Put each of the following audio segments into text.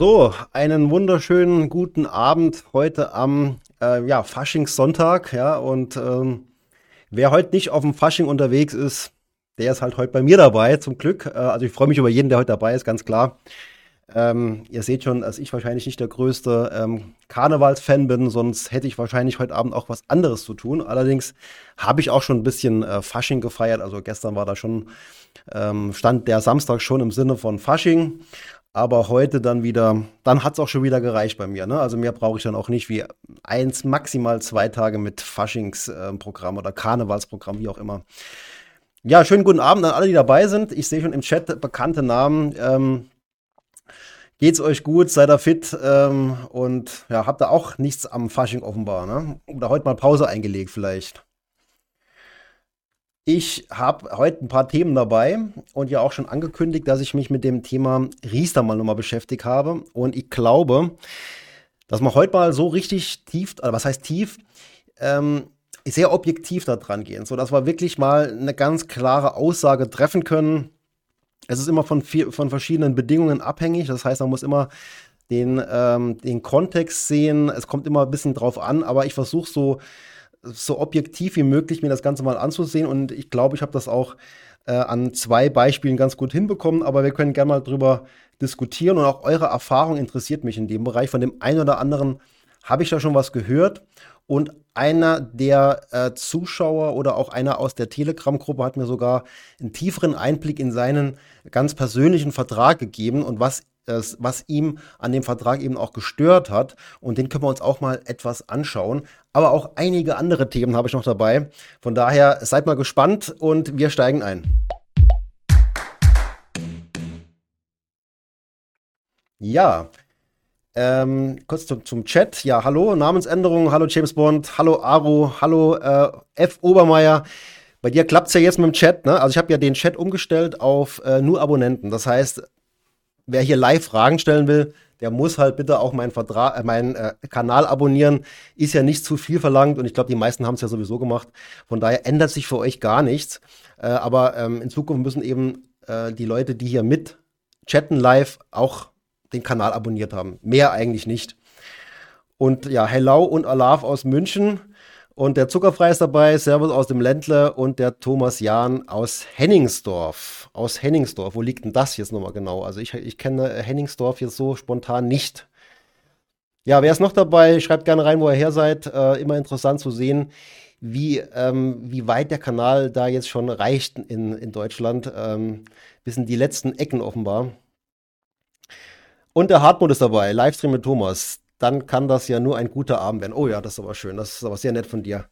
So, einen wunderschönen guten Abend heute am äh, ja, Faschingssonntag. Ja, und ähm, wer heute nicht auf dem Fasching unterwegs ist, der ist halt heute bei mir dabei, zum Glück. Äh, also ich freue mich über jeden, der heute dabei ist, ganz klar. Ähm, ihr seht schon, dass ich wahrscheinlich nicht der größte ähm, Karnevalsfan bin, sonst hätte ich wahrscheinlich heute Abend auch was anderes zu tun. Allerdings habe ich auch schon ein bisschen äh, Fasching gefeiert. Also gestern war da schon, ähm, stand der Samstag schon im Sinne von Fasching. Aber heute dann wieder, dann hat es auch schon wieder gereicht bei mir. Ne? Also mehr brauche ich dann auch nicht wie eins, maximal zwei Tage mit Faschingsprogramm äh, oder Karnevalsprogramm, wie auch immer. Ja, schönen guten Abend an alle, die dabei sind. Ich sehe schon im Chat bekannte Namen. Ähm, geht's euch gut? Seid ihr fit? Ähm, und ja, habt ihr auch nichts am Fasching offenbar, ne? Oder heute mal Pause eingelegt vielleicht? Ich habe heute ein paar Themen dabei und ja auch schon angekündigt, dass ich mich mit dem Thema Riester mal nochmal beschäftigt habe. Und ich glaube, dass man heute mal so richtig tief, oder was heißt tief, ähm, sehr objektiv da dran gehen, sodass wir wirklich mal eine ganz klare Aussage treffen können. Es ist immer von, viel, von verschiedenen Bedingungen abhängig. Das heißt, man muss immer den, ähm, den Kontext sehen. Es kommt immer ein bisschen drauf an, aber ich versuche so so objektiv wie möglich mir das Ganze mal anzusehen. Und ich glaube, ich habe das auch äh, an zwei Beispielen ganz gut hinbekommen. Aber wir können gerne mal drüber diskutieren. Und auch eure Erfahrung interessiert mich in dem Bereich. Von dem einen oder anderen habe ich da schon was gehört. Und einer der äh, Zuschauer oder auch einer aus der Telegram-Gruppe hat mir sogar einen tieferen Einblick in seinen ganz persönlichen Vertrag gegeben und was das, was ihm an dem Vertrag eben auch gestört hat. Und den können wir uns auch mal etwas anschauen. Aber auch einige andere Themen habe ich noch dabei. Von daher seid mal gespannt und wir steigen ein. Ja, ähm, kurz zum, zum, Chat. Ja, hallo, Namensänderung, hallo James Bond, hallo Aro, hallo äh, F. Obermeier. Bei dir klappt es ja jetzt mit dem Chat, ne? Also ich habe ja den Chat umgestellt auf äh, nur Abonnenten. Das heißt, wer hier live Fragen stellen will, der muss halt bitte auch meinen Vertrag, äh, meinen äh, Kanal abonnieren. Ist ja nicht zu viel verlangt und ich glaube, die meisten haben es ja sowieso gemacht. Von daher ändert sich für euch gar nichts. Äh, aber ähm, in Zukunft müssen eben äh, die Leute, die hier mit chatten live, auch den Kanal abonniert haben. Mehr eigentlich nicht. Und ja, Hello und Alaf aus München. Und der Zuckerfrei ist dabei, Servus aus dem Ländle und der Thomas Jahn aus Henningsdorf. Aus Henningsdorf. Wo liegt denn das jetzt nochmal genau? Also ich, ich kenne Henningsdorf jetzt so spontan nicht. Ja, wer ist noch dabei? Schreibt gerne rein, wo ihr her seid. Äh, immer interessant zu sehen, wie, ähm, wie weit der Kanal da jetzt schon reicht in, in Deutschland. Ähm, bis die letzten Ecken offenbar. Und der Hartmut ist dabei. Livestream mit Thomas dann kann das ja nur ein guter Abend werden. Oh ja, das ist aber schön. Das ist aber sehr nett von dir.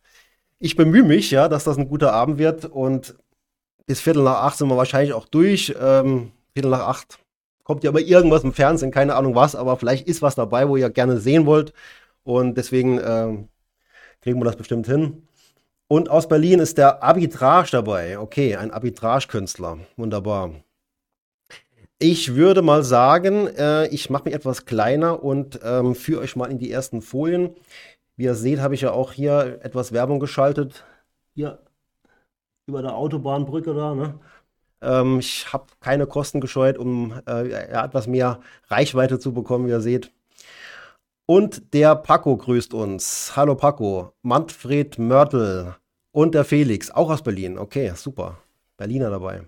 Ich bemühe mich, ja, dass das ein guter Abend wird und bis Viertel nach acht sind wir wahrscheinlich auch durch. Ähm, Viertel nach acht kommt ja aber irgendwas im Fernsehen, keine Ahnung was, aber vielleicht ist was dabei, wo ihr gerne sehen wollt. Und deswegen äh, kriegen wir das bestimmt hin. Und aus Berlin ist der Arbitrage dabei. Okay, ein Arbitragekünstler. Wunderbar. Ich würde mal sagen, äh, ich mache mich etwas kleiner und ähm, führe euch mal in die ersten Folien. Wie ihr seht, habe ich ja auch hier etwas Werbung geschaltet. Hier über der Autobahnbrücke da. Ne? Ähm, ich habe keine Kosten gescheut, um äh, etwas mehr Reichweite zu bekommen, wie ihr seht. Und der Paco grüßt uns. Hallo Paco. Manfred Mörtel und der Felix, auch aus Berlin. Okay, super. Berliner dabei.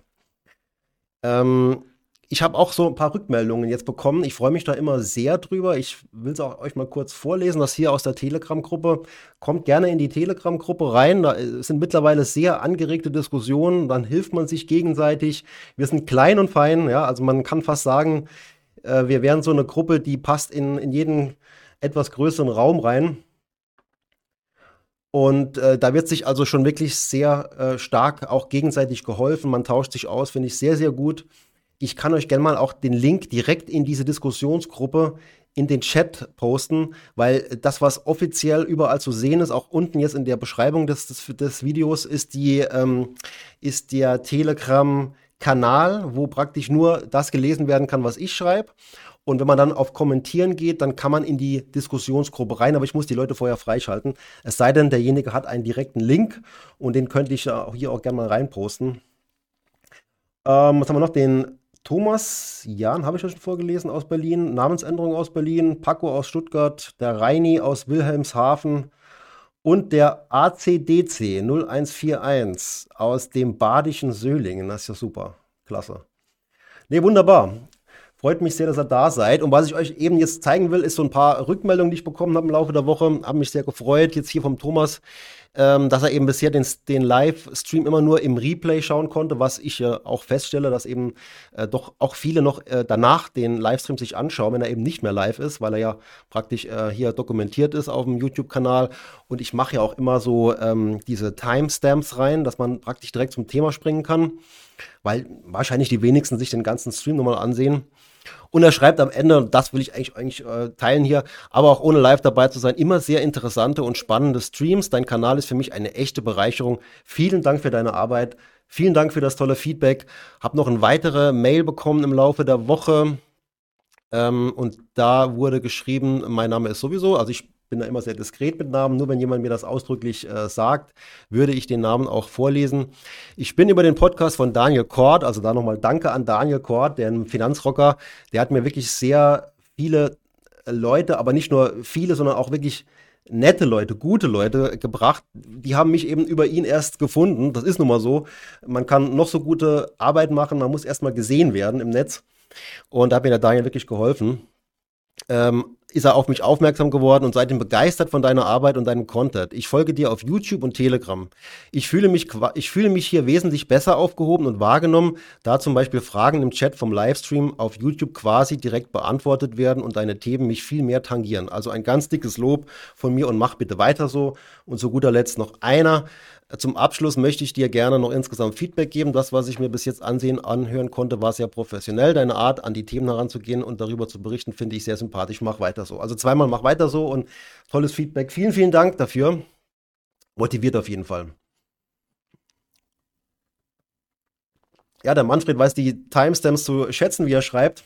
Ähm, ich habe auch so ein paar Rückmeldungen jetzt bekommen. Ich freue mich da immer sehr drüber. Ich will es auch euch mal kurz vorlesen, das hier aus der Telegram-Gruppe. Kommt gerne in die Telegram-Gruppe rein. Da äh, sind mittlerweile sehr angeregte Diskussionen. Dann hilft man sich gegenseitig. Wir sind klein und fein. Ja, also man kann fast sagen, äh, wir wären so eine Gruppe, die passt in, in jeden etwas größeren Raum rein. Und äh, da wird sich also schon wirklich sehr äh, stark auch gegenseitig geholfen. Man tauscht sich aus, finde ich sehr, sehr gut. Ich kann euch gerne mal auch den Link direkt in diese Diskussionsgruppe in den Chat posten, weil das, was offiziell überall zu sehen ist, auch unten jetzt in der Beschreibung des, des, des Videos, ist, die, ähm, ist der Telegram-Kanal, wo praktisch nur das gelesen werden kann, was ich schreibe. Und wenn man dann auf Kommentieren geht, dann kann man in die Diskussionsgruppe rein, aber ich muss die Leute vorher freischalten. Es sei denn, derjenige hat einen direkten Link und den könnte ich hier auch gerne mal reinposten. Ähm, was haben wir noch? Den Thomas Jan, habe ich schon vorgelesen, aus Berlin, Namensänderung aus Berlin, Paco aus Stuttgart, der Reini aus Wilhelmshaven und der ACDC 0141 aus dem badischen Söhlingen. Das ist ja super. Klasse. Nee, wunderbar. Freut mich sehr, dass ihr da seid. Und was ich euch eben jetzt zeigen will, ist so ein paar Rückmeldungen, die ich bekommen habe im Laufe der Woche. Habe mich sehr gefreut, jetzt hier vom Thomas, ähm, dass er eben bisher den, den Livestream immer nur im Replay schauen konnte, was ich ja auch feststelle, dass eben äh, doch auch viele noch äh, danach den Livestream sich anschauen, wenn er eben nicht mehr live ist, weil er ja praktisch äh, hier dokumentiert ist auf dem YouTube-Kanal. Und ich mache ja auch immer so ähm, diese Timestamps rein, dass man praktisch direkt zum Thema springen kann, weil wahrscheinlich die wenigsten sich den ganzen Stream nochmal ansehen. Und er schreibt am Ende, und das will ich eigentlich, eigentlich äh, teilen hier, aber auch ohne live dabei zu sein, immer sehr interessante und spannende Streams. Dein Kanal ist für mich eine echte Bereicherung. Vielen Dank für deine Arbeit. Vielen Dank für das tolle Feedback. Hab noch eine weitere Mail bekommen im Laufe der Woche. Ähm, und da wurde geschrieben, mein Name ist sowieso, also ich bin da immer sehr diskret mit Namen. Nur wenn jemand mir das ausdrücklich äh, sagt, würde ich den Namen auch vorlesen. Ich bin über den Podcast von Daniel Kort, also da nochmal Danke an Daniel Kort, der Finanzrocker, der hat mir wirklich sehr viele äh, Leute, aber nicht nur viele, sondern auch wirklich nette Leute, gute Leute gebracht. Die haben mich eben über ihn erst gefunden. Das ist nun mal so. Man kann noch so gute Arbeit machen, man muss erstmal gesehen werden im Netz. Und da hat mir der Daniel wirklich geholfen. Ähm, ist er auf mich aufmerksam geworden und seitdem begeistert von deiner Arbeit und deinem Content. Ich folge dir auf YouTube und Telegram. Ich fühle mich, ich fühle mich hier wesentlich besser aufgehoben und wahrgenommen, da zum Beispiel Fragen im Chat vom Livestream auf YouTube quasi direkt beantwortet werden und deine Themen mich viel mehr tangieren. Also ein ganz dickes Lob von mir und mach bitte weiter so. Und zu guter Letzt noch einer. Zum Abschluss möchte ich dir gerne noch insgesamt Feedback geben. Das, was ich mir bis jetzt ansehen, anhören konnte, war sehr professionell. Deine Art, an die Themen heranzugehen und darüber zu berichten, finde ich sehr sympathisch. Mach weiter so. Also zweimal mach weiter so und tolles Feedback. Vielen, vielen Dank dafür. Motiviert auf jeden Fall. Ja, der Manfred weiß die Timestamps zu schätzen, wie er schreibt.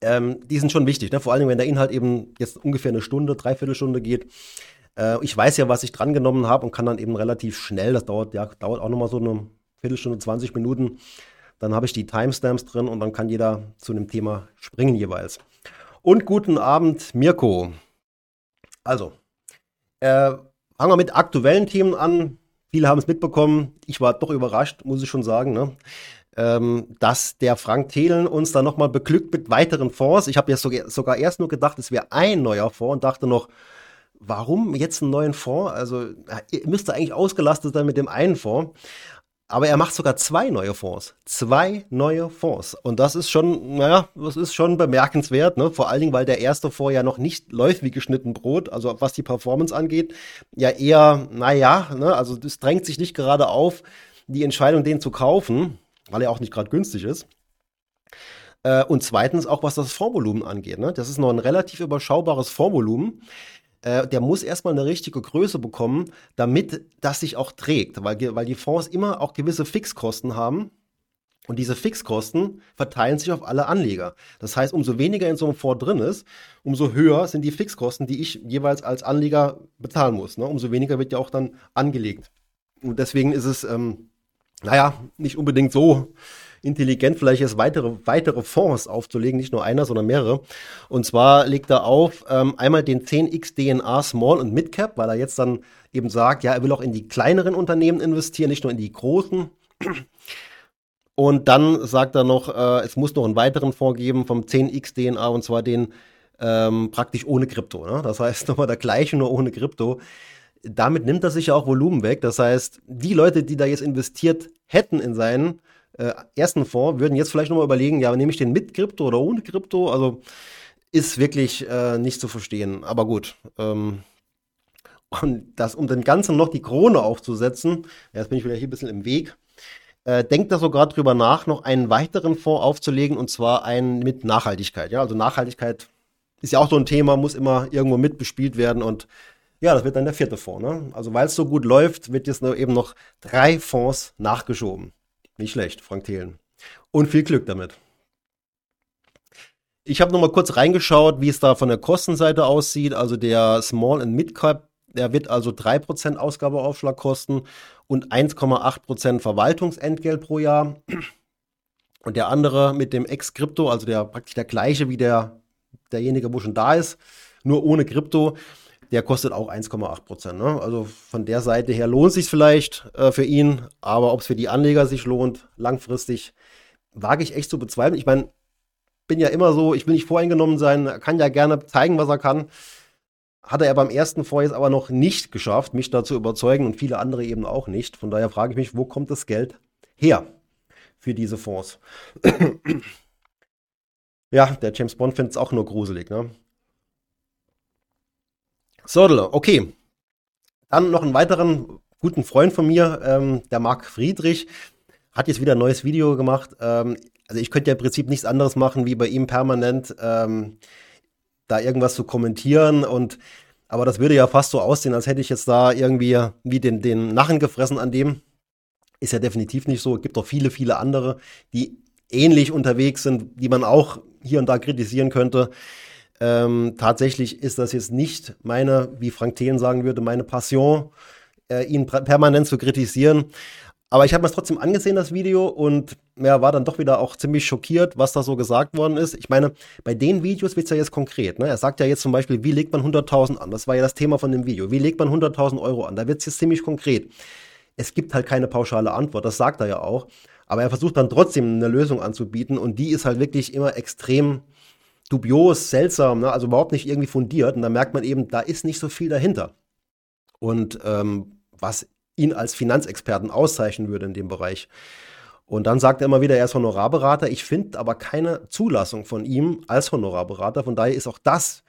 Ähm, die sind schon wichtig, ne? vor allem wenn der Inhalt eben jetzt ungefähr eine Stunde, dreiviertel Stunde geht. Äh, ich weiß ja, was ich drangenommen habe und kann dann eben relativ schnell, das dauert, ja, dauert auch nochmal so eine Viertelstunde, 20 Minuten, dann habe ich die Timestamps drin und dann kann jeder zu einem Thema springen jeweils. Und guten Abend, Mirko. Also, äh, fangen wir mit aktuellen Themen an. Viele haben es mitbekommen. Ich war doch überrascht, muss ich schon sagen, ne? ähm, dass der Frank Thelen uns dann nochmal beglückt mit weiteren Fonds. Ich habe ja sogar erst nur gedacht, es wäre ein neuer Fonds und dachte noch, warum jetzt einen neuen Fonds? Also müsste eigentlich ausgelastet sein mit dem einen Fonds. Aber er macht sogar zwei neue Fonds. Zwei neue Fonds. Und das ist schon, naja, das ist schon bemerkenswert, ne? Vor allen Dingen, weil der erste Fonds ja noch nicht läuft wie geschnitten Brot. Also was die Performance angeht, ja eher, naja, ne? Also es drängt sich nicht gerade auf, die Entscheidung, den zu kaufen, weil er auch nicht gerade günstig ist. Äh, und zweitens auch, was das Fondsvolumen angeht. Ne? Das ist noch ein relativ überschaubares Fondsvolumen äh, der muss erstmal eine richtige Größe bekommen, damit das sich auch trägt, weil, weil die Fonds immer auch gewisse Fixkosten haben. Und diese Fixkosten verteilen sich auf alle Anleger. Das heißt, umso weniger in so einem Fonds drin ist, umso höher sind die Fixkosten, die ich jeweils als Anleger bezahlen muss. Ne? Umso weniger wird ja auch dann angelegt. Und deswegen ist es, ähm, naja, nicht unbedingt so intelligent, vielleicht jetzt weitere, weitere Fonds aufzulegen, nicht nur einer, sondern mehrere. Und zwar legt er auf ähm, einmal den 10x DNA Small und Mid Cap, weil er jetzt dann eben sagt, ja, er will auch in die kleineren Unternehmen investieren, nicht nur in die großen. Und dann sagt er noch, äh, es muss noch einen weiteren Fonds geben vom 10x DNA und zwar den ähm, praktisch ohne Krypto. Ne? Das heißt nochmal der gleiche, nur ohne Krypto. Damit nimmt er sich ja auch Volumen weg. Das heißt, die Leute, die da jetzt investiert hätten in seinen äh, ersten Fonds würden jetzt vielleicht nochmal überlegen, ja, nehme ich den mit Krypto oder ohne Krypto? Also ist wirklich äh, nicht zu verstehen. Aber gut. Ähm, und das, um den Ganzen noch die Krone aufzusetzen, jetzt bin ich wieder hier ein bisschen im Weg, äh, denkt er sogar drüber nach, noch einen weiteren Fonds aufzulegen und zwar einen mit Nachhaltigkeit. Ja, also Nachhaltigkeit ist ja auch so ein Thema, muss immer irgendwo mitbespielt werden und ja, das wird dann der vierte Fonds. Ne? Also weil es so gut läuft, wird jetzt eben noch drei Fonds nachgeschoben. Nicht schlecht, Frank Thelen. Und viel Glück damit. Ich habe noch mal kurz reingeschaut, wie es da von der Kostenseite aussieht. Also der Small and Mid Cap, der wird also 3% Ausgabeaufschlag kosten und 1,8% Verwaltungsentgelt pro Jahr. Und der andere mit dem Ex-Krypto, also der praktisch der gleiche wie der, derjenige, wo schon da ist, nur ohne Krypto, der kostet auch 1,8 Prozent. Ne? Also von der Seite her lohnt sich vielleicht äh, für ihn, aber ob es für die Anleger sich lohnt, langfristig, wage ich echt zu bezweifeln. Ich meine, bin ja immer so, ich will nicht voreingenommen sein, kann ja gerne zeigen, was er kann. Hat er beim ersten jetzt aber noch nicht geschafft, mich da zu überzeugen und viele andere eben auch nicht. Von daher frage ich mich, wo kommt das Geld her für diese Fonds? ja, der James Bond findet es auch nur gruselig. Ne? Sodele, okay. Dann noch einen weiteren guten Freund von mir, ähm, der Marc Friedrich, hat jetzt wieder ein neues Video gemacht. Ähm, also ich könnte ja im Prinzip nichts anderes machen, wie bei ihm permanent ähm, da irgendwas zu kommentieren und aber das würde ja fast so aussehen, als hätte ich jetzt da irgendwie wie den, den Nachen gefressen an dem. Ist ja definitiv nicht so. Es gibt auch viele, viele andere, die ähnlich unterwegs sind, die man auch hier und da kritisieren könnte. Ähm, tatsächlich ist das jetzt nicht meine, wie Frank Thelen sagen würde, meine Passion, äh, ihn permanent zu kritisieren. Aber ich habe mir es trotzdem angesehen, das Video, und ja, war dann doch wieder auch ziemlich schockiert, was da so gesagt worden ist. Ich meine, bei den Videos wird es ja jetzt konkret. Ne? Er sagt ja jetzt zum Beispiel, wie legt man 100.000 an? Das war ja das Thema von dem Video. Wie legt man 100.000 Euro an? Da wird es jetzt ziemlich konkret. Es gibt halt keine pauschale Antwort, das sagt er ja auch. Aber er versucht dann trotzdem eine Lösung anzubieten und die ist halt wirklich immer extrem dubios, seltsam, ne? also überhaupt nicht irgendwie fundiert. Und da merkt man eben, da ist nicht so viel dahinter. Und ähm, was ihn als Finanzexperten auszeichnen würde in dem Bereich. Und dann sagt er immer wieder, er ist Honorarberater. Ich finde aber keine Zulassung von ihm als Honorarberater. Von daher ist auch das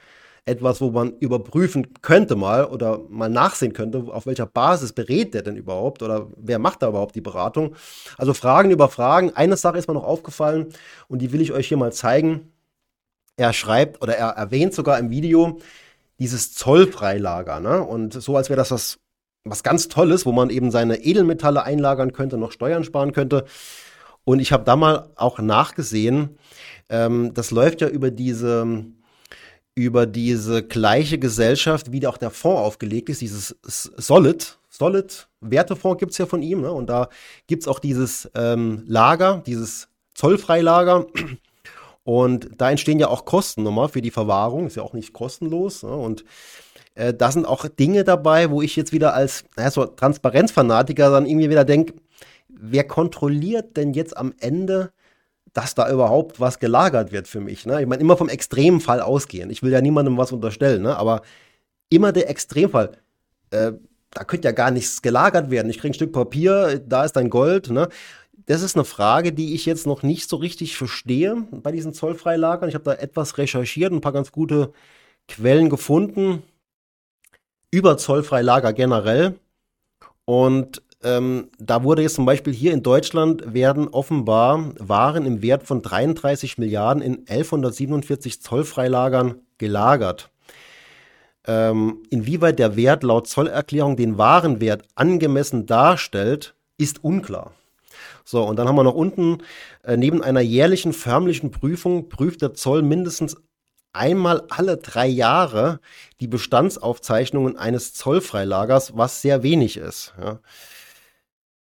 etwas, wo man überprüfen könnte mal oder mal nachsehen könnte, auf welcher Basis berät der denn überhaupt oder wer macht da überhaupt die Beratung. Also Fragen über Fragen. Eine Sache ist mir noch aufgefallen und die will ich euch hier mal zeigen. Er schreibt oder er erwähnt sogar im Video dieses Zollfreilager. Ne? Und so, als wäre das was, was ganz Tolles, wo man eben seine Edelmetalle einlagern könnte, noch Steuern sparen könnte. Und ich habe da mal auch nachgesehen, ähm, das läuft ja über diese, über diese gleiche Gesellschaft, wie auch der Fonds aufgelegt ist, dieses Solid. Solid Wertefonds gibt es ja von ihm. Ne? Und da gibt es auch dieses ähm, Lager, dieses Zollfreilager. Und da entstehen ja auch Kosten nochmal für die Verwahrung, ist ja auch nicht kostenlos. Ne? Und äh, da sind auch Dinge dabei, wo ich jetzt wieder als naja, so Transparenzfanatiker dann irgendwie wieder denke, wer kontrolliert denn jetzt am Ende, dass da überhaupt was gelagert wird für mich? Ne? Ich meine, immer vom Extremfall ausgehen. Ich will ja niemandem was unterstellen, ne? aber immer der Extremfall. Äh, da könnte ja gar nichts gelagert werden. Ich kriege ein Stück Papier, da ist dein Gold. Ne? Das ist eine Frage, die ich jetzt noch nicht so richtig verstehe bei diesen Zollfreilagern. Ich habe da etwas recherchiert, ein paar ganz gute Quellen gefunden über Zollfreilager generell. Und ähm, da wurde jetzt zum Beispiel hier in Deutschland werden offenbar Waren im Wert von 33 Milliarden in 1147 Zollfreilagern gelagert. Ähm, inwieweit der Wert laut Zollerklärung den Warenwert angemessen darstellt, ist unklar. So, und dann haben wir noch unten, äh, neben einer jährlichen förmlichen Prüfung prüft der Zoll mindestens einmal alle drei Jahre die Bestandsaufzeichnungen eines Zollfreilagers, was sehr wenig ist. Ja.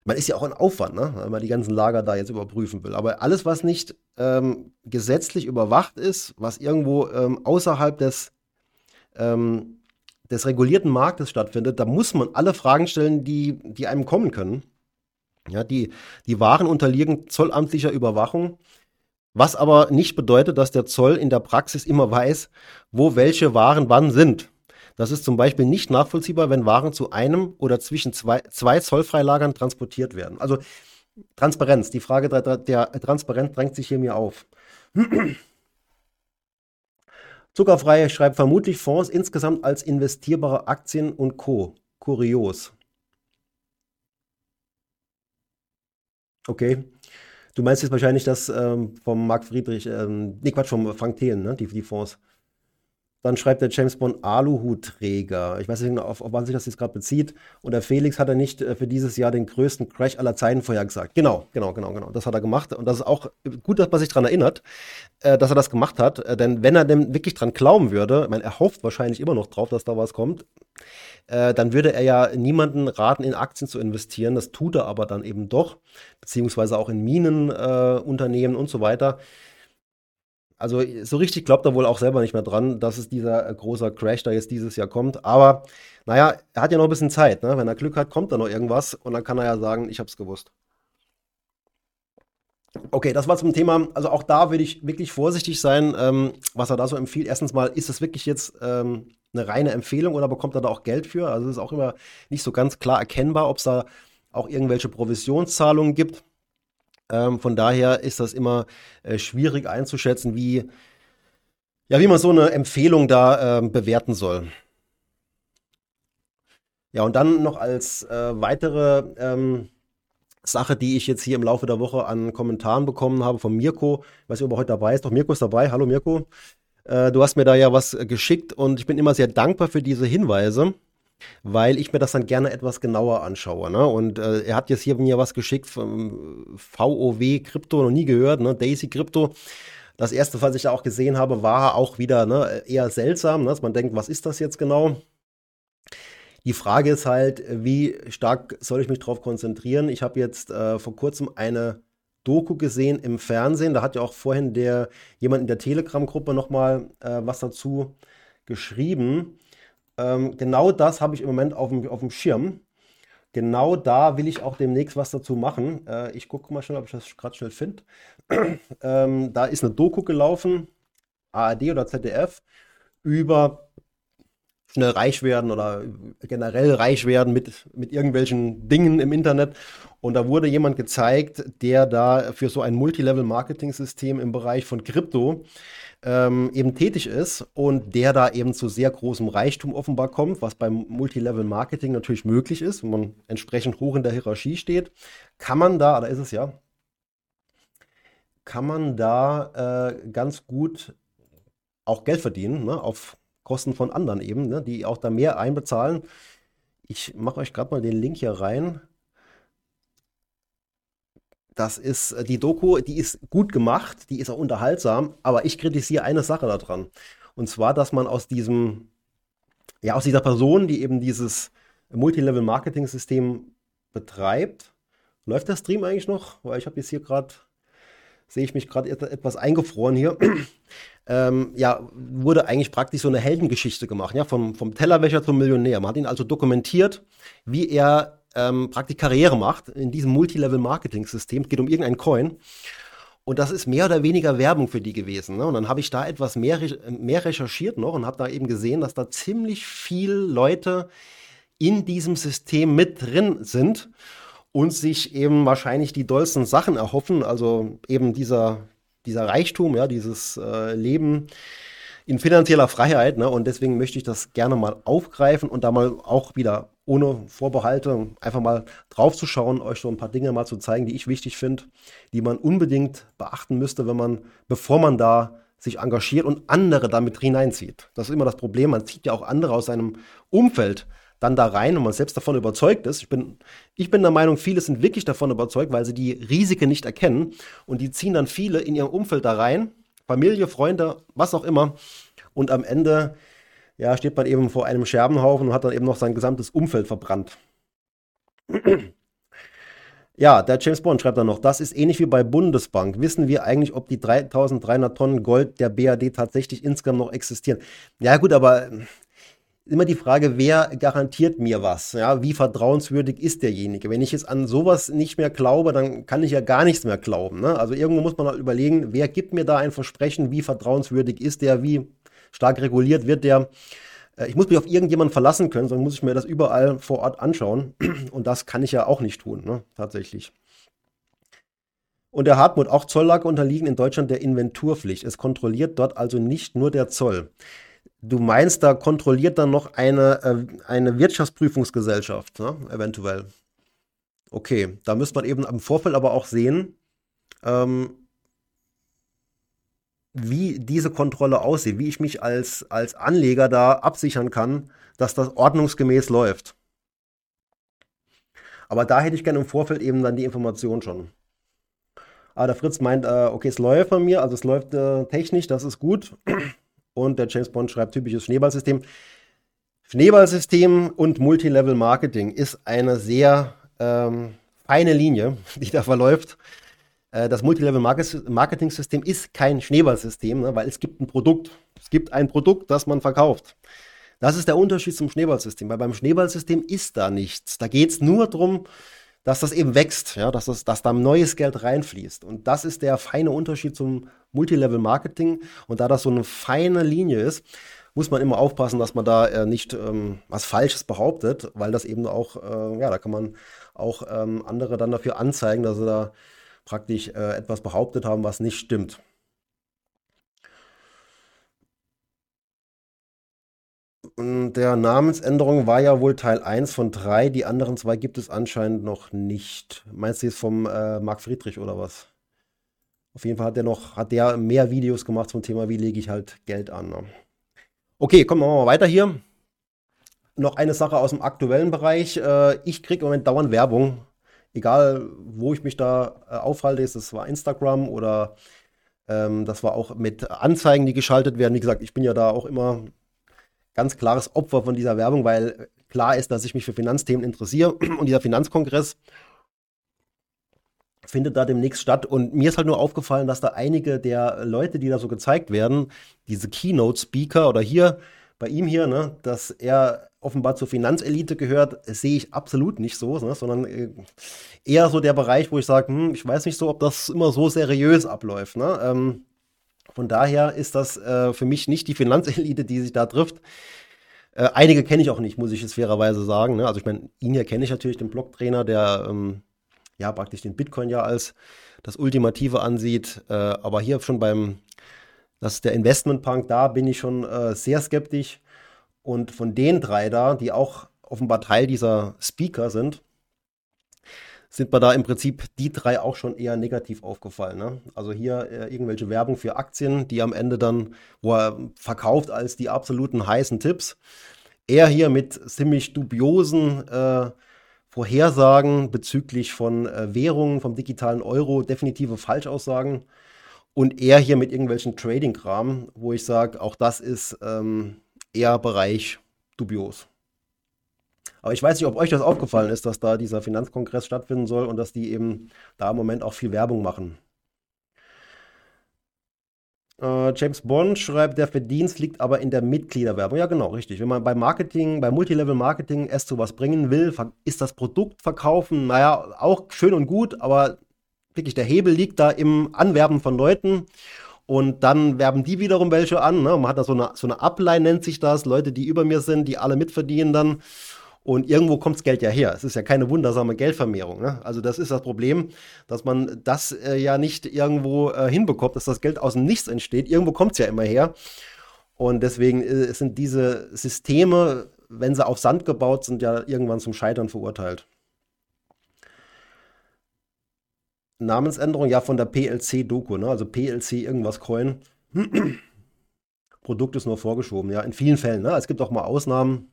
Man ist ja auch ein Aufwand, ne? wenn man die ganzen Lager da jetzt überprüfen will. Aber alles, was nicht ähm, gesetzlich überwacht ist, was irgendwo ähm, außerhalb des, ähm, des regulierten Marktes stattfindet, da muss man alle Fragen stellen, die, die einem kommen können. Ja, die, die Waren unterliegen zollamtlicher Überwachung, was aber nicht bedeutet, dass der Zoll in der Praxis immer weiß, wo welche Waren wann sind. Das ist zum Beispiel nicht nachvollziehbar, wenn Waren zu einem oder zwischen zwei, zwei Zollfreilagern transportiert werden. Also Transparenz, die Frage der, der Transparenz drängt sich hier mir auf. Zuckerfrei schreibt vermutlich Fonds insgesamt als investierbare Aktien und Co. Kurios. Okay. Du meinst jetzt wahrscheinlich das ähm, vom Marc Friedrich, ähm, nee, Quatsch, vom Frank Thelen, ne? Die, die Fonds. Dann schreibt der James Bond Aluhutträger. Ich weiß nicht genau, auf, auf wann sich das jetzt gerade bezieht. Und der Felix hat er nicht äh, für dieses Jahr den größten Crash aller Zeiten vorhergesagt. Genau, genau, genau, genau. Das hat er gemacht. Und das ist auch gut, dass man sich daran erinnert, äh, dass er das gemacht hat. Äh, denn wenn er dem wirklich dran glauben würde, ich meine, er hofft wahrscheinlich immer noch drauf, dass da was kommt, dann würde er ja niemanden raten, in Aktien zu investieren. Das tut er aber dann eben doch, beziehungsweise auch in Minenunternehmen äh, und so weiter. Also so richtig glaubt er wohl auch selber nicht mehr dran, dass es dieser äh, große Crash da jetzt dieses Jahr kommt. Aber naja, er hat ja noch ein bisschen Zeit. Ne? Wenn er Glück hat, kommt da noch irgendwas und dann kann er ja sagen, ich habe es gewusst. Okay, das war zum Thema. Also auch da würde ich wirklich vorsichtig sein, ähm, was er da so empfiehlt. Erstens mal, ist es wirklich jetzt ähm, eine reine Empfehlung oder bekommt er da auch Geld für? Also es ist auch immer nicht so ganz klar erkennbar, ob es da auch irgendwelche Provisionszahlungen gibt. Ähm, von daher ist das immer äh, schwierig einzuschätzen, wie, ja, wie man so eine Empfehlung da äh, bewerten soll. Ja, und dann noch als äh, weitere ähm, Sache, die ich jetzt hier im Laufe der Woche an Kommentaren bekommen habe von Mirko. Ich weiß nicht, ob er heute dabei ist. Doch, Mirko ist dabei. Hallo Mirko. Äh, du hast mir da ja was äh, geschickt und ich bin immer sehr dankbar für diese Hinweise, weil ich mir das dann gerne etwas genauer anschaue. Ne? Und äh, er hat jetzt hier mir was geschickt vom VOW Krypto, noch nie gehört, ne? Daisy Krypto. Das erste, was ich da auch gesehen habe, war auch wieder ne, eher seltsam, ne? dass man denkt, was ist das jetzt genau? Die Frage ist halt, wie stark soll ich mich darauf konzentrieren? Ich habe jetzt äh, vor kurzem eine Doku gesehen im Fernsehen. Da hat ja auch vorhin der jemand in der Telegram-Gruppe nochmal äh, was dazu geschrieben. Ähm, genau das habe ich im Moment auf dem, auf dem Schirm. Genau da will ich auch demnächst was dazu machen. Äh, ich gucke mal schnell, ob ich das gerade schnell finde. ähm, da ist eine Doku gelaufen, ARD oder ZDF, über schnell reich werden oder generell reich werden mit, mit irgendwelchen Dingen im Internet. Und da wurde jemand gezeigt, der da für so ein Multilevel-Marketing-System im Bereich von Krypto ähm, eben tätig ist und der da eben zu sehr großem Reichtum offenbar kommt, was beim Multilevel-Marketing natürlich möglich ist, wenn man entsprechend hoch in der Hierarchie steht, kann man da, da ist es ja, kann man da äh, ganz gut auch Geld verdienen, ne, auf Kosten von anderen eben, ne, die auch da mehr einbezahlen. Ich mache euch gerade mal den Link hier rein. Das ist äh, die Doku, die ist gut gemacht, die ist auch unterhaltsam, aber ich kritisiere eine Sache daran. Und zwar, dass man aus diesem, ja, aus dieser Person, die eben dieses Multilevel-Marketing-System betreibt, läuft der Stream eigentlich noch? Weil ich habe jetzt hier gerade, sehe ich mich gerade etwas eingefroren hier ähm, ja, wurde eigentlich praktisch so eine Heldengeschichte gemacht, ja, vom, vom Tellerwäscher zum Millionär. Man hat ihn also dokumentiert, wie er ähm, praktisch Karriere macht in diesem Multilevel-Marketing-System. Es geht um irgendeinen Coin. Und das ist mehr oder weniger Werbung für die gewesen. Ne? Und dann habe ich da etwas mehr, mehr recherchiert noch und habe da eben gesehen, dass da ziemlich viele Leute in diesem System mit drin sind und sich eben wahrscheinlich die dollsten Sachen erhoffen. Also eben dieser, dieser Reichtum, ja, dieses äh, Leben in finanzieller Freiheit. Ne? Und deswegen möchte ich das gerne mal aufgreifen und da mal auch wieder ohne Vorbehalte einfach mal drauf zu schauen, euch so ein paar Dinge mal zu zeigen, die ich wichtig finde, die man unbedingt beachten müsste, wenn man, bevor man da sich engagiert und andere damit hineinzieht. Das ist immer das Problem. Man zieht ja auch andere aus seinem Umfeld dann da rein und man selbst davon überzeugt ist. Ich bin, ich bin der Meinung, viele sind wirklich davon überzeugt, weil sie die Risiken nicht erkennen und die ziehen dann viele in ihrem Umfeld da rein, Familie, Freunde, was auch immer. Und am Ende ja, steht man eben vor einem Scherbenhaufen und hat dann eben noch sein gesamtes Umfeld verbrannt. Ja, der James Bond schreibt dann noch, das ist ähnlich wie bei Bundesbank. Wissen wir eigentlich, ob die 3300 Tonnen Gold der BAD tatsächlich insgesamt noch existieren? Ja gut, aber immer die Frage, wer garantiert mir was? Ja, wie vertrauenswürdig ist derjenige? Wenn ich jetzt an sowas nicht mehr glaube, dann kann ich ja gar nichts mehr glauben. Ne? Also irgendwo muss man halt überlegen, wer gibt mir da ein Versprechen, wie vertrauenswürdig ist der, wie stark reguliert wird der? Äh, ich muss mich auf irgendjemanden verlassen können, sondern muss ich mir das überall vor Ort anschauen. Und das kann ich ja auch nicht tun, ne? tatsächlich. Und der Hartmut, auch Zolllager unterliegen in Deutschland der Inventurpflicht. Es kontrolliert dort also nicht nur der Zoll. Du meinst, da kontrolliert dann noch eine, äh, eine Wirtschaftsprüfungsgesellschaft, ne? eventuell. Okay, da müsste man eben im Vorfeld aber auch sehen, ähm, wie diese Kontrolle aussieht, wie ich mich als, als Anleger da absichern kann, dass das ordnungsgemäß läuft. Aber da hätte ich gerne im Vorfeld eben dann die Information schon. Aber der Fritz meint, äh, okay, es läuft bei mir, also es läuft äh, technisch, das ist gut. Und der James Bond schreibt typisches Schneeballsystem. Schneeballsystem und Multilevel-Marketing ist eine sehr ähm, feine Linie, die da verläuft. Äh, das Multilevel-Marketing-System ist kein Schneeballsystem, ne, weil es gibt ein Produkt. Es gibt ein Produkt, das man verkauft. Das ist der Unterschied zum Schneeballsystem, weil beim Schneeballsystem ist da nichts. Da geht es nur darum, dass das eben wächst, ja, dass, das, dass da neues Geld reinfließt. Und das ist der feine Unterschied zum Multilevel-Marketing. Und da das so eine feine Linie ist, muss man immer aufpassen, dass man da äh, nicht ähm, was Falsches behauptet, weil das eben auch, äh, ja, da kann man auch ähm, andere dann dafür anzeigen, dass sie da praktisch äh, etwas behauptet haben, was nicht stimmt. der Namensänderung war ja wohl Teil 1 von 3. Die anderen zwei gibt es anscheinend noch nicht. Meinst du jetzt vom äh, Marc Friedrich oder was? Auf jeden Fall hat der noch, hat der mehr Videos gemacht zum Thema, wie lege ich halt Geld an. Ne? Okay, kommen wir mal weiter hier. Noch eine Sache aus dem aktuellen Bereich. Äh, ich kriege im Moment dauernd Werbung. Egal, wo ich mich da äh, aufhalte, ist es war Instagram oder ähm, das war auch mit Anzeigen, die geschaltet werden. Wie gesagt, ich bin ja da auch immer ganz klares Opfer von dieser Werbung, weil klar ist, dass ich mich für Finanzthemen interessiere und dieser Finanzkongress findet da demnächst statt. Und mir ist halt nur aufgefallen, dass da einige der Leute, die da so gezeigt werden, diese Keynote-Speaker oder hier bei ihm hier, ne, dass er offenbar zur Finanzelite gehört, sehe ich absolut nicht so, ne, sondern äh, eher so der Bereich, wo ich sage, hm, ich weiß nicht so, ob das immer so seriös abläuft. Ne? Ähm, von daher ist das äh, für mich nicht die Finanzelite, die sich da trifft. Äh, einige kenne ich auch nicht, muss ich es fairerweise sagen. Ne? Also ich meine, ihn hier kenne ich natürlich, den Blocktrainer, der ähm, ja praktisch den Bitcoin ja als das Ultimative ansieht. Äh, aber hier schon beim, das ist der Investmentpunk, da bin ich schon äh, sehr skeptisch. Und von den drei da, die auch offenbar Teil dieser Speaker sind, sind mir da im Prinzip die drei auch schon eher negativ aufgefallen. Ne? Also hier äh, irgendwelche Werbung für Aktien, die am Ende dann, wo er verkauft als die absoluten heißen Tipps. Er hier mit ziemlich dubiosen äh, Vorhersagen bezüglich von äh, Währungen, vom digitalen Euro, definitive Falschaussagen. Und er hier mit irgendwelchen Trading-Kram, wo ich sage, auch das ist ähm, eher Bereich dubios. Aber ich weiß nicht, ob euch das aufgefallen ist, dass da dieser Finanzkongress stattfinden soll und dass die eben da im Moment auch viel Werbung machen. Äh, James Bond schreibt, der Verdienst liegt aber in der Mitgliederwerbung. Ja, genau, richtig. Wenn man bei Marketing, bei Multilevel Marketing erst zu was bringen will, ist das Produkt verkaufen, naja, auch schön und gut, aber wirklich der Hebel liegt da im Anwerben von Leuten. Und dann werben die wiederum welche an. Ne? Man hat da so eine, so eine Upline, nennt sich das. Leute, die über mir sind, die alle mitverdienen dann. Und irgendwo kommt das Geld ja her. Es ist ja keine wundersame Geldvermehrung. Ne? Also das ist das Problem, dass man das äh, ja nicht irgendwo äh, hinbekommt, dass das Geld aus dem Nichts entsteht. Irgendwo kommt es ja immer her. Und deswegen äh, sind diese Systeme, wenn sie auf Sand gebaut sind, ja irgendwann zum Scheitern verurteilt. Namensänderung ja von der PLC-Doku, ne? also PLC irgendwas Coin. Produkt ist nur vorgeschoben, ja, in vielen Fällen. Ne? Es gibt auch mal Ausnahmen,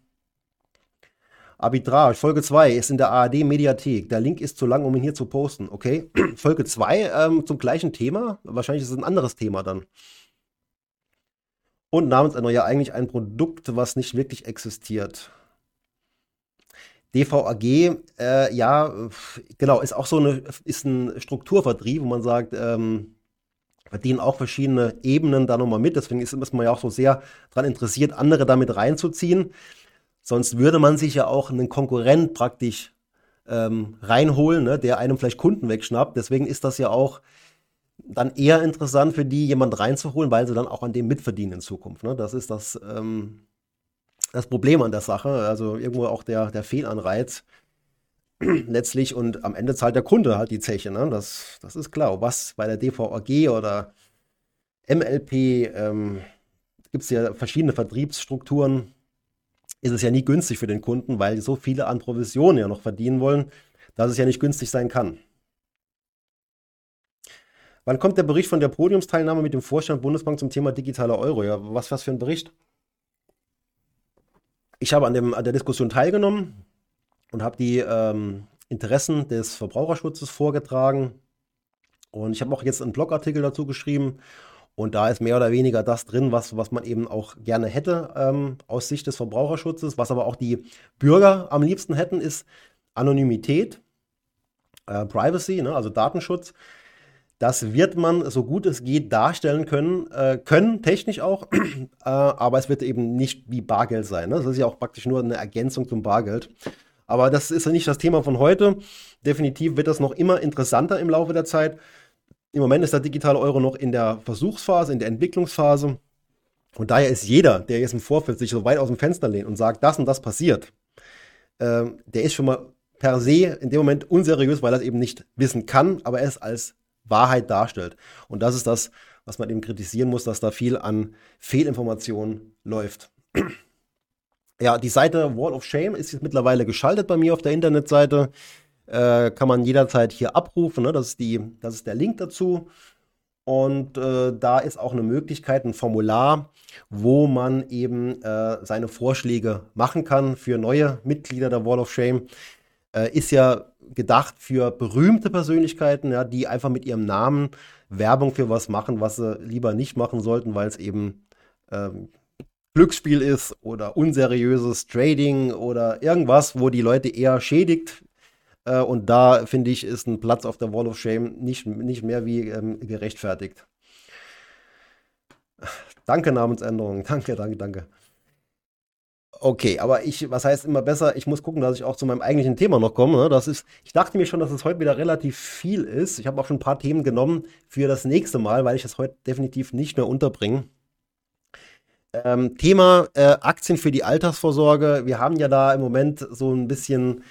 Arbitrage, Folge 2 ist in der ARD-Mediathek. Der Link ist zu lang, um ihn hier zu posten. Okay. Folge 2 ähm, zum gleichen Thema. Wahrscheinlich ist es ein anderes Thema dann. Und Namensänderung, ja eigentlich ein Produkt, was nicht wirklich existiert. DVAG, äh, ja, genau, ist auch so eine, ist ein Strukturvertrieb, wo man sagt, ähm, verdienen auch verschiedene Ebenen da nochmal mit. Deswegen ist, ist man ja auch so sehr daran interessiert, andere damit reinzuziehen. Sonst würde man sich ja auch einen Konkurrent praktisch ähm, reinholen, ne, der einem vielleicht Kunden wegschnappt. Deswegen ist das ja auch dann eher interessant für die, jemand reinzuholen, weil sie dann auch an dem mitverdienen in Zukunft. Ne? Das ist das, ähm, das Problem an der Sache. Also irgendwo auch der, der Fehlanreiz letztlich und am Ende zahlt der Kunde halt die Zeche. Ne? Das, das ist klar. Was bei der DVAG oder MLP ähm, gibt es ja verschiedene Vertriebsstrukturen ist es ja nie günstig für den Kunden, weil so viele an Provisionen ja noch verdienen wollen, dass es ja nicht günstig sein kann. Wann kommt der Bericht von der Podiumsteilnahme mit dem Vorstand Bundesbank zum Thema digitaler Euro? Ja, was, was für ein Bericht? Ich habe an, dem, an der Diskussion teilgenommen und habe die ähm, Interessen des Verbraucherschutzes vorgetragen. Und ich habe auch jetzt einen Blogartikel dazu geschrieben. Und da ist mehr oder weniger das drin, was, was man eben auch gerne hätte ähm, aus Sicht des Verbraucherschutzes. Was aber auch die Bürger am liebsten hätten, ist Anonymität, äh, Privacy, ne, also Datenschutz. Das wird man so gut es geht darstellen können, äh, können technisch auch, äh, aber es wird eben nicht wie Bargeld sein. Ne? Das ist ja auch praktisch nur eine Ergänzung zum Bargeld. Aber das ist ja nicht das Thema von heute. Definitiv wird das noch immer interessanter im Laufe der Zeit. Im Moment ist der digitale Euro noch in der Versuchsphase, in der Entwicklungsphase. Und daher ist jeder, der jetzt im Vorfeld sich so weit aus dem Fenster lehnt und sagt, das und das passiert, äh, der ist schon mal per se in dem Moment unseriös, weil er es eben nicht wissen kann, aber er es als Wahrheit darstellt. Und das ist das, was man eben kritisieren muss, dass da viel an Fehlinformationen läuft. ja, die Seite Wall of Shame ist jetzt mittlerweile geschaltet bei mir auf der Internetseite. Äh, kann man jederzeit hier abrufen. Ne? Das, ist die, das ist der Link dazu. Und äh, da ist auch eine Möglichkeit, ein Formular, wo man eben äh, seine Vorschläge machen kann für neue Mitglieder der Wall of Shame. Äh, ist ja gedacht für berühmte Persönlichkeiten, ja, die einfach mit ihrem Namen Werbung für was machen, was sie lieber nicht machen sollten, weil es eben ähm, Glücksspiel ist oder unseriöses Trading oder irgendwas, wo die Leute eher schädigt. Äh, und da finde ich, ist ein Platz auf der Wall of Shame nicht, nicht mehr wie ähm, gerechtfertigt. Danke, Namensänderung. Danke, danke, danke. Okay, aber ich, was heißt immer besser? Ich muss gucken, dass ich auch zu meinem eigentlichen Thema noch komme. Ne? Das ist, ich dachte mir schon, dass es heute wieder relativ viel ist. Ich habe auch schon ein paar Themen genommen für das nächste Mal, weil ich das heute definitiv nicht mehr unterbringe. Ähm, Thema äh, Aktien für die Altersvorsorge. Wir haben ja da im Moment so ein bisschen,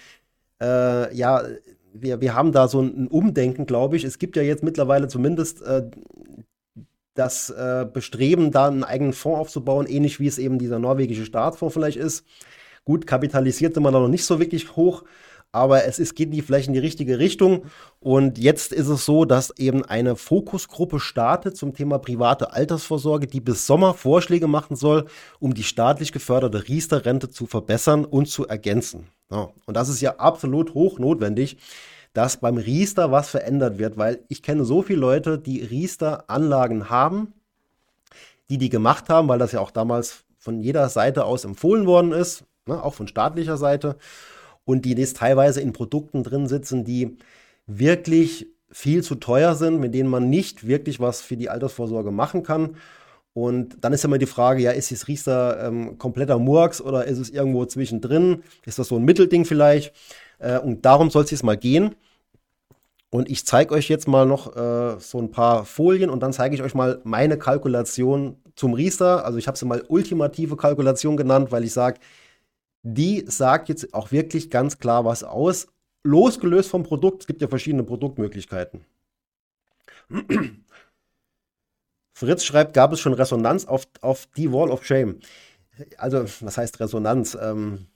äh, ja, wir, wir haben da so ein Umdenken, glaube ich. Es gibt ja jetzt mittlerweile zumindest äh, das äh, Bestreben, da einen eigenen Fonds aufzubauen, ähnlich wie es eben dieser norwegische Staatsfonds vielleicht ist. Gut, kapitalisiert sind wir noch nicht so wirklich hoch, aber es ist, geht die vielleicht in die richtige Richtung. Und jetzt ist es so, dass eben eine Fokusgruppe startet zum Thema private Altersvorsorge, die bis Sommer Vorschläge machen soll, um die staatlich geförderte Riester-Rente zu verbessern und zu ergänzen. Ja, und das ist ja absolut hoch notwendig dass beim Riester was verändert wird, weil ich kenne so viele Leute, die Riester-Anlagen haben, die die gemacht haben, weil das ja auch damals von jeder Seite aus empfohlen worden ist, ne, auch von staatlicher Seite, und die jetzt teilweise in Produkten drin sitzen, die wirklich viel zu teuer sind, mit denen man nicht wirklich was für die Altersvorsorge machen kann. Und dann ist immer die Frage, ja, ist das Riester ähm, kompletter Murks oder ist es irgendwo zwischendrin? Ist das so ein Mittelding vielleicht? Äh, und darum soll es jetzt mal gehen. Und ich zeige euch jetzt mal noch äh, so ein paar Folien und dann zeige ich euch mal meine Kalkulation zum Riester. Also ich habe sie mal ultimative Kalkulation genannt, weil ich sage, die sagt jetzt auch wirklich ganz klar was aus. Losgelöst vom Produkt, es gibt ja verschiedene Produktmöglichkeiten. Fritz schreibt, gab es schon Resonanz auf, auf die Wall of Shame? Also, was heißt Resonanz? Ähm,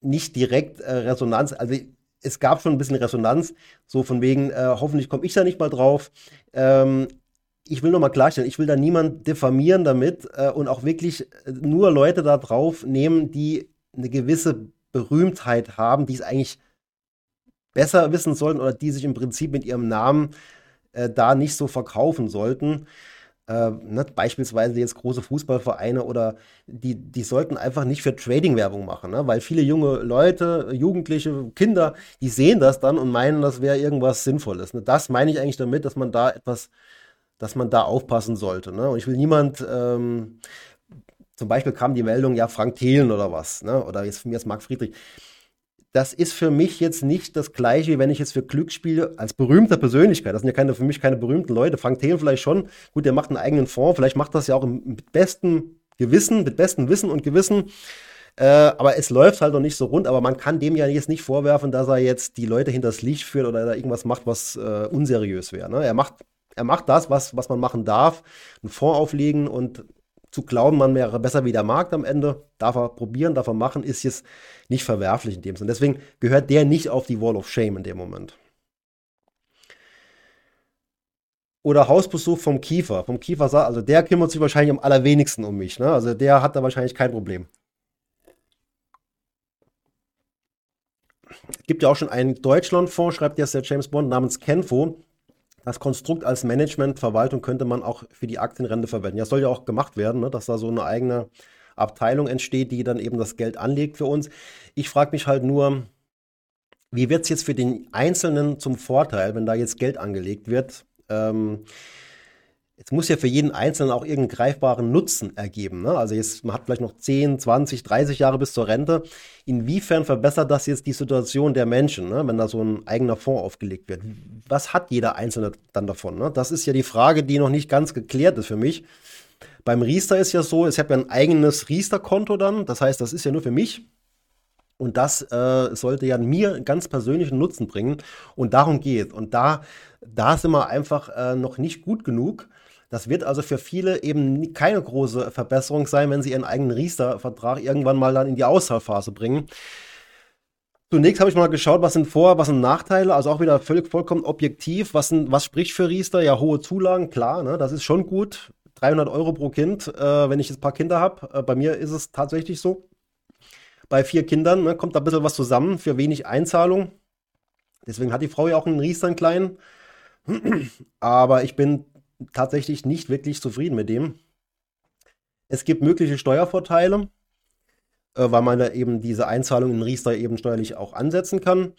nicht direkt äh, Resonanz. Also es gab schon ein bisschen Resonanz, so von wegen, äh, hoffentlich komme ich da nicht mal drauf. Ähm, ich will nochmal klarstellen, ich will da niemand diffamieren damit äh, und auch wirklich äh, nur Leute da drauf nehmen, die eine gewisse Berühmtheit haben, die es eigentlich besser wissen sollten oder die sich im Prinzip mit ihrem Namen äh, da nicht so verkaufen sollten. Äh, ne, beispielsweise jetzt große Fußballvereine oder die, die sollten einfach nicht für Trading Werbung machen, ne? weil viele junge Leute, Jugendliche, Kinder, die sehen das dann und meinen, das wäre irgendwas Sinnvolles. Ne? Das meine ich eigentlich damit, dass man da etwas, dass man da aufpassen sollte. Ne? Und ich will niemand, ähm, zum Beispiel kam die Meldung, ja, Frank Thelen oder was, ne? oder jetzt von mir ist Marc Friedrich das ist für mich jetzt nicht das Gleiche, wie wenn ich jetzt für Glücksspiele als berühmter Persönlichkeit, das sind ja keine, für mich keine berühmten Leute, Frank Thelen vielleicht schon, gut, der macht einen eigenen Fonds, vielleicht macht das ja auch mit bestem Gewissen, mit bestem Wissen und Gewissen, äh, aber es läuft halt noch nicht so rund, aber man kann dem ja jetzt nicht vorwerfen, dass er jetzt die Leute hinters Licht führt oder da irgendwas macht, was äh, unseriös wäre. Ne? Er macht er macht das, was, was man machen darf, einen Fonds auflegen und zu glauben, man wäre besser wie der Markt am Ende, darf er probieren, darf er machen, ist jetzt nicht verwerflich in dem Sinne. Deswegen gehört der nicht auf die Wall of Shame in dem Moment. oder Hausbesuch vom Kiefer. Vom Kiefer, also der kümmert sich wahrscheinlich am allerwenigsten um mich. Ne? Also der hat da wahrscheinlich kein Problem. Es gibt ja auch schon einen Deutschlandfonds, schreibt jetzt der James Bond, namens Kenfo. Das Konstrukt als Managementverwaltung könnte man auch für die Aktienrente verwenden. Ja, soll ja auch gemacht werden, ne? dass da so eine eigene Abteilung entsteht, die dann eben das Geld anlegt für uns. Ich frage mich halt nur, wie wird es jetzt für den Einzelnen zum Vorteil, wenn da jetzt Geld angelegt wird? Ähm, es muss ja für jeden Einzelnen auch irgendeinen greifbaren Nutzen ergeben. Ne? Also jetzt, man hat vielleicht noch 10, 20, 30 Jahre bis zur Rente. Inwiefern verbessert das jetzt die Situation der Menschen, ne? wenn da so ein eigener Fonds aufgelegt wird? Was hat jeder Einzelne dann davon? Ne? Das ist ja die Frage, die noch nicht ganz geklärt ist für mich. Beim Riester ist ja so, ich habe ja ein eigenes Riester-Konto dann. Das heißt, das ist ja nur für mich. Und das äh, sollte ja mir ganz persönlichen Nutzen bringen. Und darum geht. Und da, da sind wir einfach äh, noch nicht gut genug. Das wird also für viele eben keine große Verbesserung sein, wenn sie ihren eigenen Riester-Vertrag irgendwann mal dann in die Auszahlphase bringen. Zunächst habe ich mal geschaut, was sind Vor-, was sind Nachteile, also auch wieder völlig vollkommen objektiv. Was, sind, was spricht für Riester? Ja, hohe Zulagen, klar, ne, das ist schon gut. 300 Euro pro Kind, äh, wenn ich jetzt ein paar Kinder habe. Äh, bei mir ist es tatsächlich so. Bei vier Kindern ne, kommt da ein bisschen was zusammen für wenig Einzahlung. Deswegen hat die Frau ja auch einen Riester, einen kleinen. Aber ich bin tatsächlich nicht wirklich zufrieden mit dem. Es gibt mögliche Steuervorteile, äh, weil man da eben diese Einzahlung in Riester eben steuerlich auch ansetzen kann.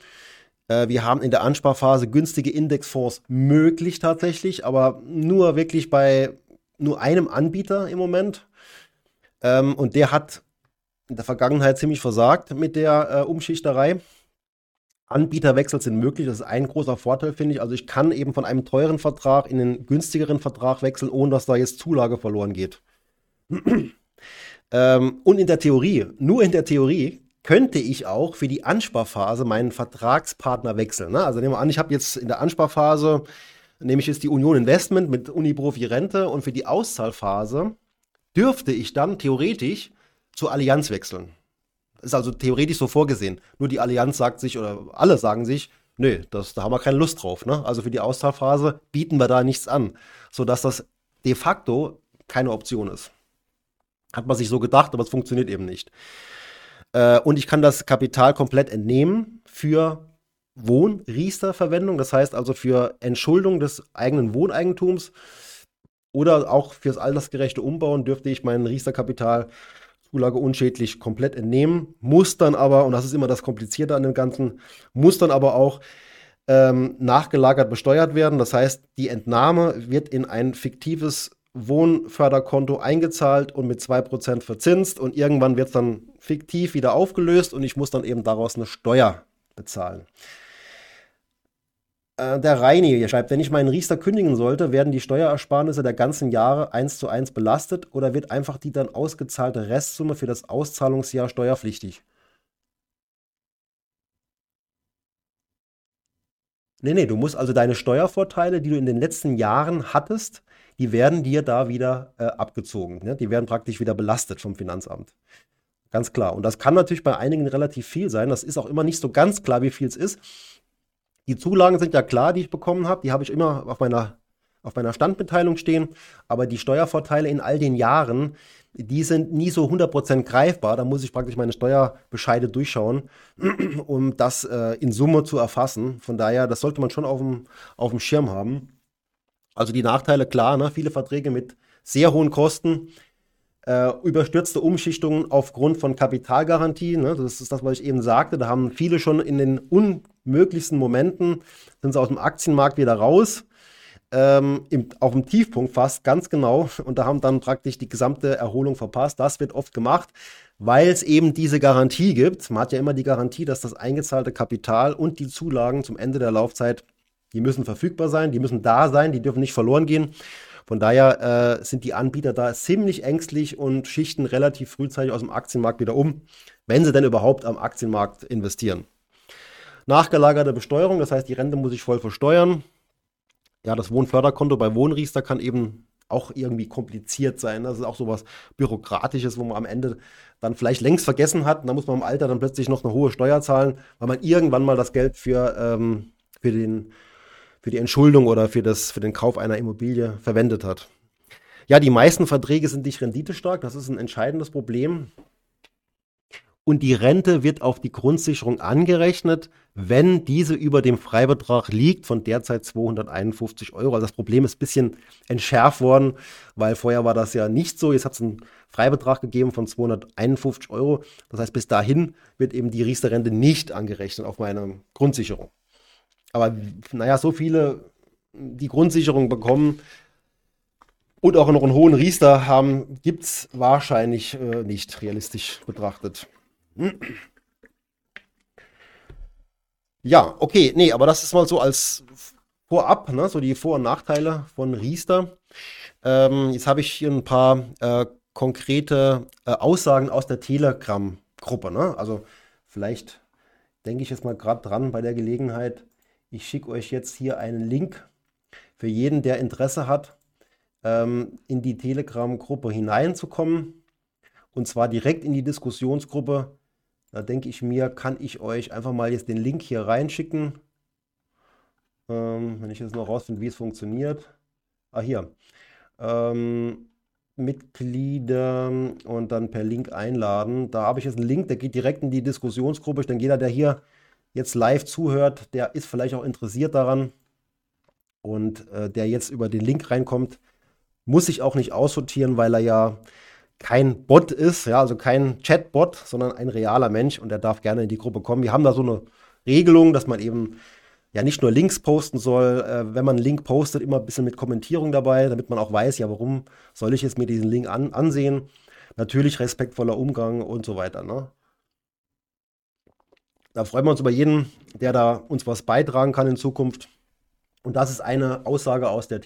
Äh, wir haben in der Ansparphase günstige Indexfonds möglich tatsächlich, aber nur wirklich bei nur einem Anbieter im Moment. Ähm, und der hat in der Vergangenheit ziemlich versagt mit der äh, Umschichterei. Anbieterwechsel sind möglich. Das ist ein großer Vorteil, finde ich. Also ich kann eben von einem teuren Vertrag in einen günstigeren Vertrag wechseln, ohne dass da jetzt Zulage verloren geht. ähm, und in der Theorie, nur in der Theorie, könnte ich auch für die Ansparphase meinen Vertragspartner wechseln. Ne? Also nehmen wir an, ich habe jetzt in der Ansparphase, nehme ich jetzt die Union Investment mit Uniprofi Rente und für die Auszahlphase dürfte ich dann theoretisch zur Allianz wechseln. Ist also theoretisch so vorgesehen. Nur die Allianz sagt sich, oder alle sagen sich, nö, das, da haben wir keine Lust drauf. Ne? Also für die Auszahlphase bieten wir da nichts an, sodass das de facto keine Option ist. Hat man sich so gedacht, aber es funktioniert eben nicht. Äh, und ich kann das Kapital komplett entnehmen für Wohnriester-Verwendung, das heißt also für Entschuldung des eigenen Wohneigentums oder auch fürs altersgerechte Umbauen dürfte ich mein Riester-Kapital Zulage unschädlich komplett entnehmen, muss dann aber, und das ist immer das Komplizierte an dem Ganzen, muss dann aber auch ähm, nachgelagert besteuert werden. Das heißt, die Entnahme wird in ein fiktives Wohnförderkonto eingezahlt und mit 2% verzinst und irgendwann wird es dann fiktiv wieder aufgelöst und ich muss dann eben daraus eine Steuer bezahlen. Äh, der Reini hier schreibt, wenn ich meinen Riester kündigen sollte, werden die Steuerersparnisse der ganzen Jahre eins zu eins belastet oder wird einfach die dann ausgezahlte Restsumme für das Auszahlungsjahr steuerpflichtig? Nee, nee, du musst also deine Steuervorteile, die du in den letzten Jahren hattest, die werden dir da wieder äh, abgezogen. Ne? Die werden praktisch wieder belastet vom Finanzamt. Ganz klar. Und das kann natürlich bei einigen relativ viel sein. Das ist auch immer nicht so ganz klar, wie viel es ist. Die Zulagen sind ja klar, die ich bekommen habe. Die habe ich immer auf meiner, auf meiner Standmitteilung stehen. Aber die Steuervorteile in all den Jahren, die sind nie so 100% greifbar. Da muss ich praktisch meine Steuerbescheide durchschauen, um das äh, in Summe zu erfassen. Von daher, das sollte man schon auf dem, auf dem Schirm haben. Also die Nachteile, klar, ne? viele Verträge mit sehr hohen Kosten, äh, überstürzte Umschichtungen aufgrund von Kapitalgarantien. Ne? Das ist das, was ich eben sagte. Da haben viele schon in den unmöglichsten Momenten, sind sie aus dem Aktienmarkt wieder raus. Ähm, im, auf dem Tiefpunkt fast, ganz genau. Und da haben dann praktisch die gesamte Erholung verpasst. Das wird oft gemacht, weil es eben diese Garantie gibt. Man hat ja immer die Garantie, dass das eingezahlte Kapital und die Zulagen zum Ende der Laufzeit, die müssen verfügbar sein, die müssen da sein, die dürfen nicht verloren gehen. Von daher äh, sind die Anbieter da ziemlich ängstlich und schichten relativ frühzeitig aus dem Aktienmarkt wieder um, wenn sie denn überhaupt am Aktienmarkt investieren. Nachgelagerte Besteuerung, das heißt, die Rente muss ich voll versteuern. Ja, das Wohnförderkonto bei Wohnriester kann eben auch irgendwie kompliziert sein. Das ist auch so was Bürokratisches, wo man am Ende dann vielleicht längst vergessen hat. Da muss man im Alter dann plötzlich noch eine hohe Steuer zahlen, weil man irgendwann mal das Geld für, ähm, für den für die Entschuldung oder für, das, für den Kauf einer Immobilie verwendet hat. Ja, die meisten Verträge sind nicht renditestark, das ist ein entscheidendes Problem. Und die Rente wird auf die Grundsicherung angerechnet, wenn diese über dem Freibetrag liegt von derzeit 251 Euro. Also das Problem ist ein bisschen entschärft worden, weil vorher war das ja nicht so. Jetzt hat es einen Freibetrag gegeben von 251 Euro. Das heißt, bis dahin wird eben die Riester-Rente nicht angerechnet auf meine Grundsicherung. Aber naja, so viele die Grundsicherung bekommen und auch noch einen hohen Riester haben, gibt es wahrscheinlich äh, nicht realistisch betrachtet. Ja, okay, nee, aber das ist mal so als Vorab, ne, so die Vor- und Nachteile von Riester. Ähm, jetzt habe ich hier ein paar äh, konkrete äh, Aussagen aus der Telegram-Gruppe. Ne? Also vielleicht denke ich jetzt mal gerade dran bei der Gelegenheit. Ich schicke euch jetzt hier einen Link für jeden, der Interesse hat, ähm, in die Telegram-Gruppe hineinzukommen. Und zwar direkt in die Diskussionsgruppe. Da denke ich mir, kann ich euch einfach mal jetzt den Link hier reinschicken. Ähm, wenn ich jetzt noch rausfinde, wie es funktioniert. Ah, hier. Ähm, Mitglieder und dann per Link einladen. Da habe ich jetzt einen Link, der geht direkt in die Diskussionsgruppe. Ich denke, jeder, der hier jetzt live zuhört, der ist vielleicht auch interessiert daran. Und äh, der jetzt über den Link reinkommt, muss sich auch nicht aussortieren, weil er ja kein Bot ist, ja, also kein Chatbot, sondern ein realer Mensch und der darf gerne in die Gruppe kommen. Wir haben da so eine Regelung, dass man eben ja nicht nur Links posten soll, äh, wenn man einen Link postet, immer ein bisschen mit Kommentierung dabei, damit man auch weiß, ja, warum soll ich jetzt mir diesen Link an, ansehen. Natürlich respektvoller Umgang und so weiter. Ne? Da freuen wir uns über jeden, der da uns was beitragen kann in Zukunft. Und das ist eine Aussage aus der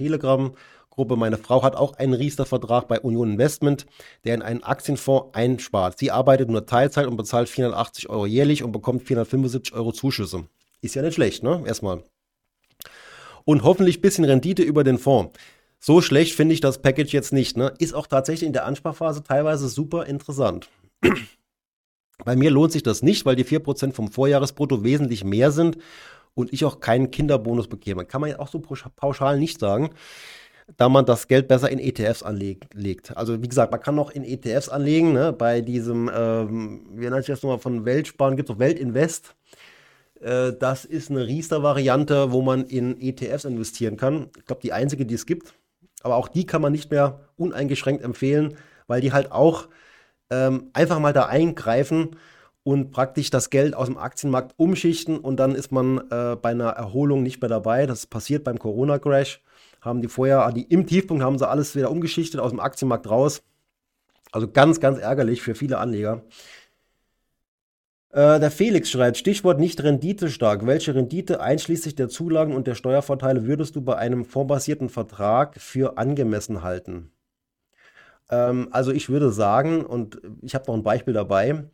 Telegram-Gruppe. Meine Frau hat auch einen Riester-Vertrag bei Union Investment, der in einen Aktienfonds einspart. Sie arbeitet nur Teilzeit und bezahlt 480 Euro jährlich und bekommt 475 Euro Zuschüsse. Ist ja nicht schlecht, ne? Erstmal. Und hoffentlich ein bisschen Rendite über den Fonds. So schlecht finde ich das Package jetzt nicht. Ne? Ist auch tatsächlich in der Ansparphase teilweise super interessant. Bei mir lohnt sich das nicht, weil die 4% vom Vorjahresbrutto wesentlich mehr sind und ich auch keinen Kinderbonus bekäme. Kann man ja auch so pauschal nicht sagen, da man das Geld besser in ETFs anlegt. Also wie gesagt, man kann auch in ETFs anlegen. Ne? Bei diesem, ähm, wie nennt sich das nochmal, von Weltsparen gibt es auch Weltinvest. Äh, das ist eine Riester-Variante, wo man in ETFs investieren kann. Ich glaube, die einzige, die es gibt. Aber auch die kann man nicht mehr uneingeschränkt empfehlen, weil die halt auch ähm, einfach mal da eingreifen und praktisch das Geld aus dem Aktienmarkt umschichten und dann ist man äh, bei einer Erholung nicht mehr dabei. Das passiert beim Corona-Crash. Haben die vorher, ah, die, im Tiefpunkt haben sie alles wieder umgeschichtet aus dem Aktienmarkt raus. Also ganz, ganz ärgerlich für viele Anleger. Äh, der Felix schreibt, Stichwort nicht renditestark. Welche Rendite einschließlich der Zulagen und der Steuervorteile würdest du bei einem fondsbasierten Vertrag für angemessen halten? Ähm, also ich würde sagen, und ich habe noch ein Beispiel dabei,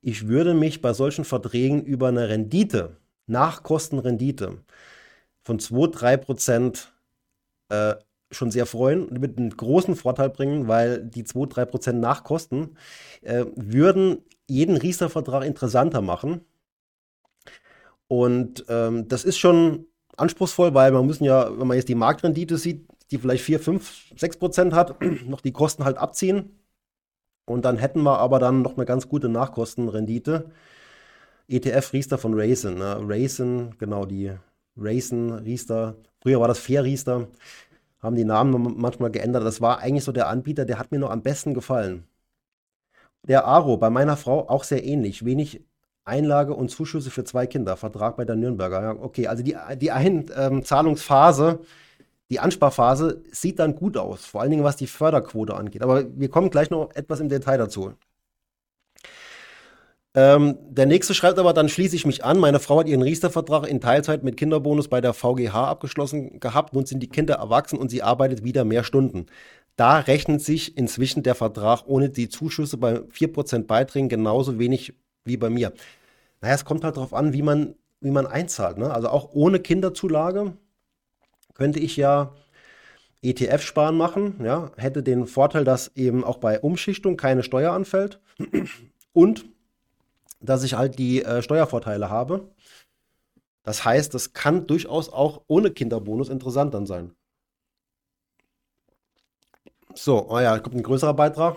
ich würde mich bei solchen Verträgen über eine Rendite, Nachkostenrendite von 2-3 Prozent äh, schon sehr freuen und mit einen großen Vorteil bringen, weil die 2-3 Prozent Nachkosten äh, würden jeden Riester-Vertrag interessanter machen. Und ähm, das ist schon anspruchsvoll, weil man müssen ja, wenn man jetzt die Marktrendite sieht, die vielleicht 4, 5, 6 Prozent hat, noch die Kosten halt abziehen. Und dann hätten wir aber dann noch eine ganz gute Nachkostenrendite. ETF Riester von Raisin. Ne? Raisin, genau, die Raisin Riester. Früher war das Fair Riester. Haben die Namen manchmal geändert. Das war eigentlich so der Anbieter, der hat mir noch am besten gefallen. Der Aro, bei meiner Frau auch sehr ähnlich. Wenig Einlage und Zuschüsse für zwei Kinder. Vertrag bei der Nürnberger. Ja, okay, also die, die Einzahlungsphase, ähm, die Ansparphase sieht dann gut aus. Vor allen Dingen, was die Förderquote angeht. Aber wir kommen gleich noch etwas im Detail dazu. Ähm, der nächste schreibt aber, dann schließe ich mich an. Meine Frau hat ihren Riester-Vertrag in Teilzeit mit Kinderbonus bei der VGH abgeschlossen gehabt. Nun sind die Kinder erwachsen und sie arbeitet wieder mehr Stunden. Da rechnet sich inzwischen der Vertrag ohne die Zuschüsse bei 4% Beiträgen genauso wenig wie bei mir. Naja, es kommt halt darauf an, wie man, wie man einzahlt. Ne? Also auch ohne Kinderzulage könnte ich ja ETF-Sparen machen, ja, hätte den Vorteil, dass eben auch bei Umschichtung keine Steuer anfällt und dass ich halt die äh, Steuervorteile habe. Das heißt, das kann durchaus auch ohne Kinderbonus interessant dann sein. So, oh ja, kommt ein größerer Beitrag.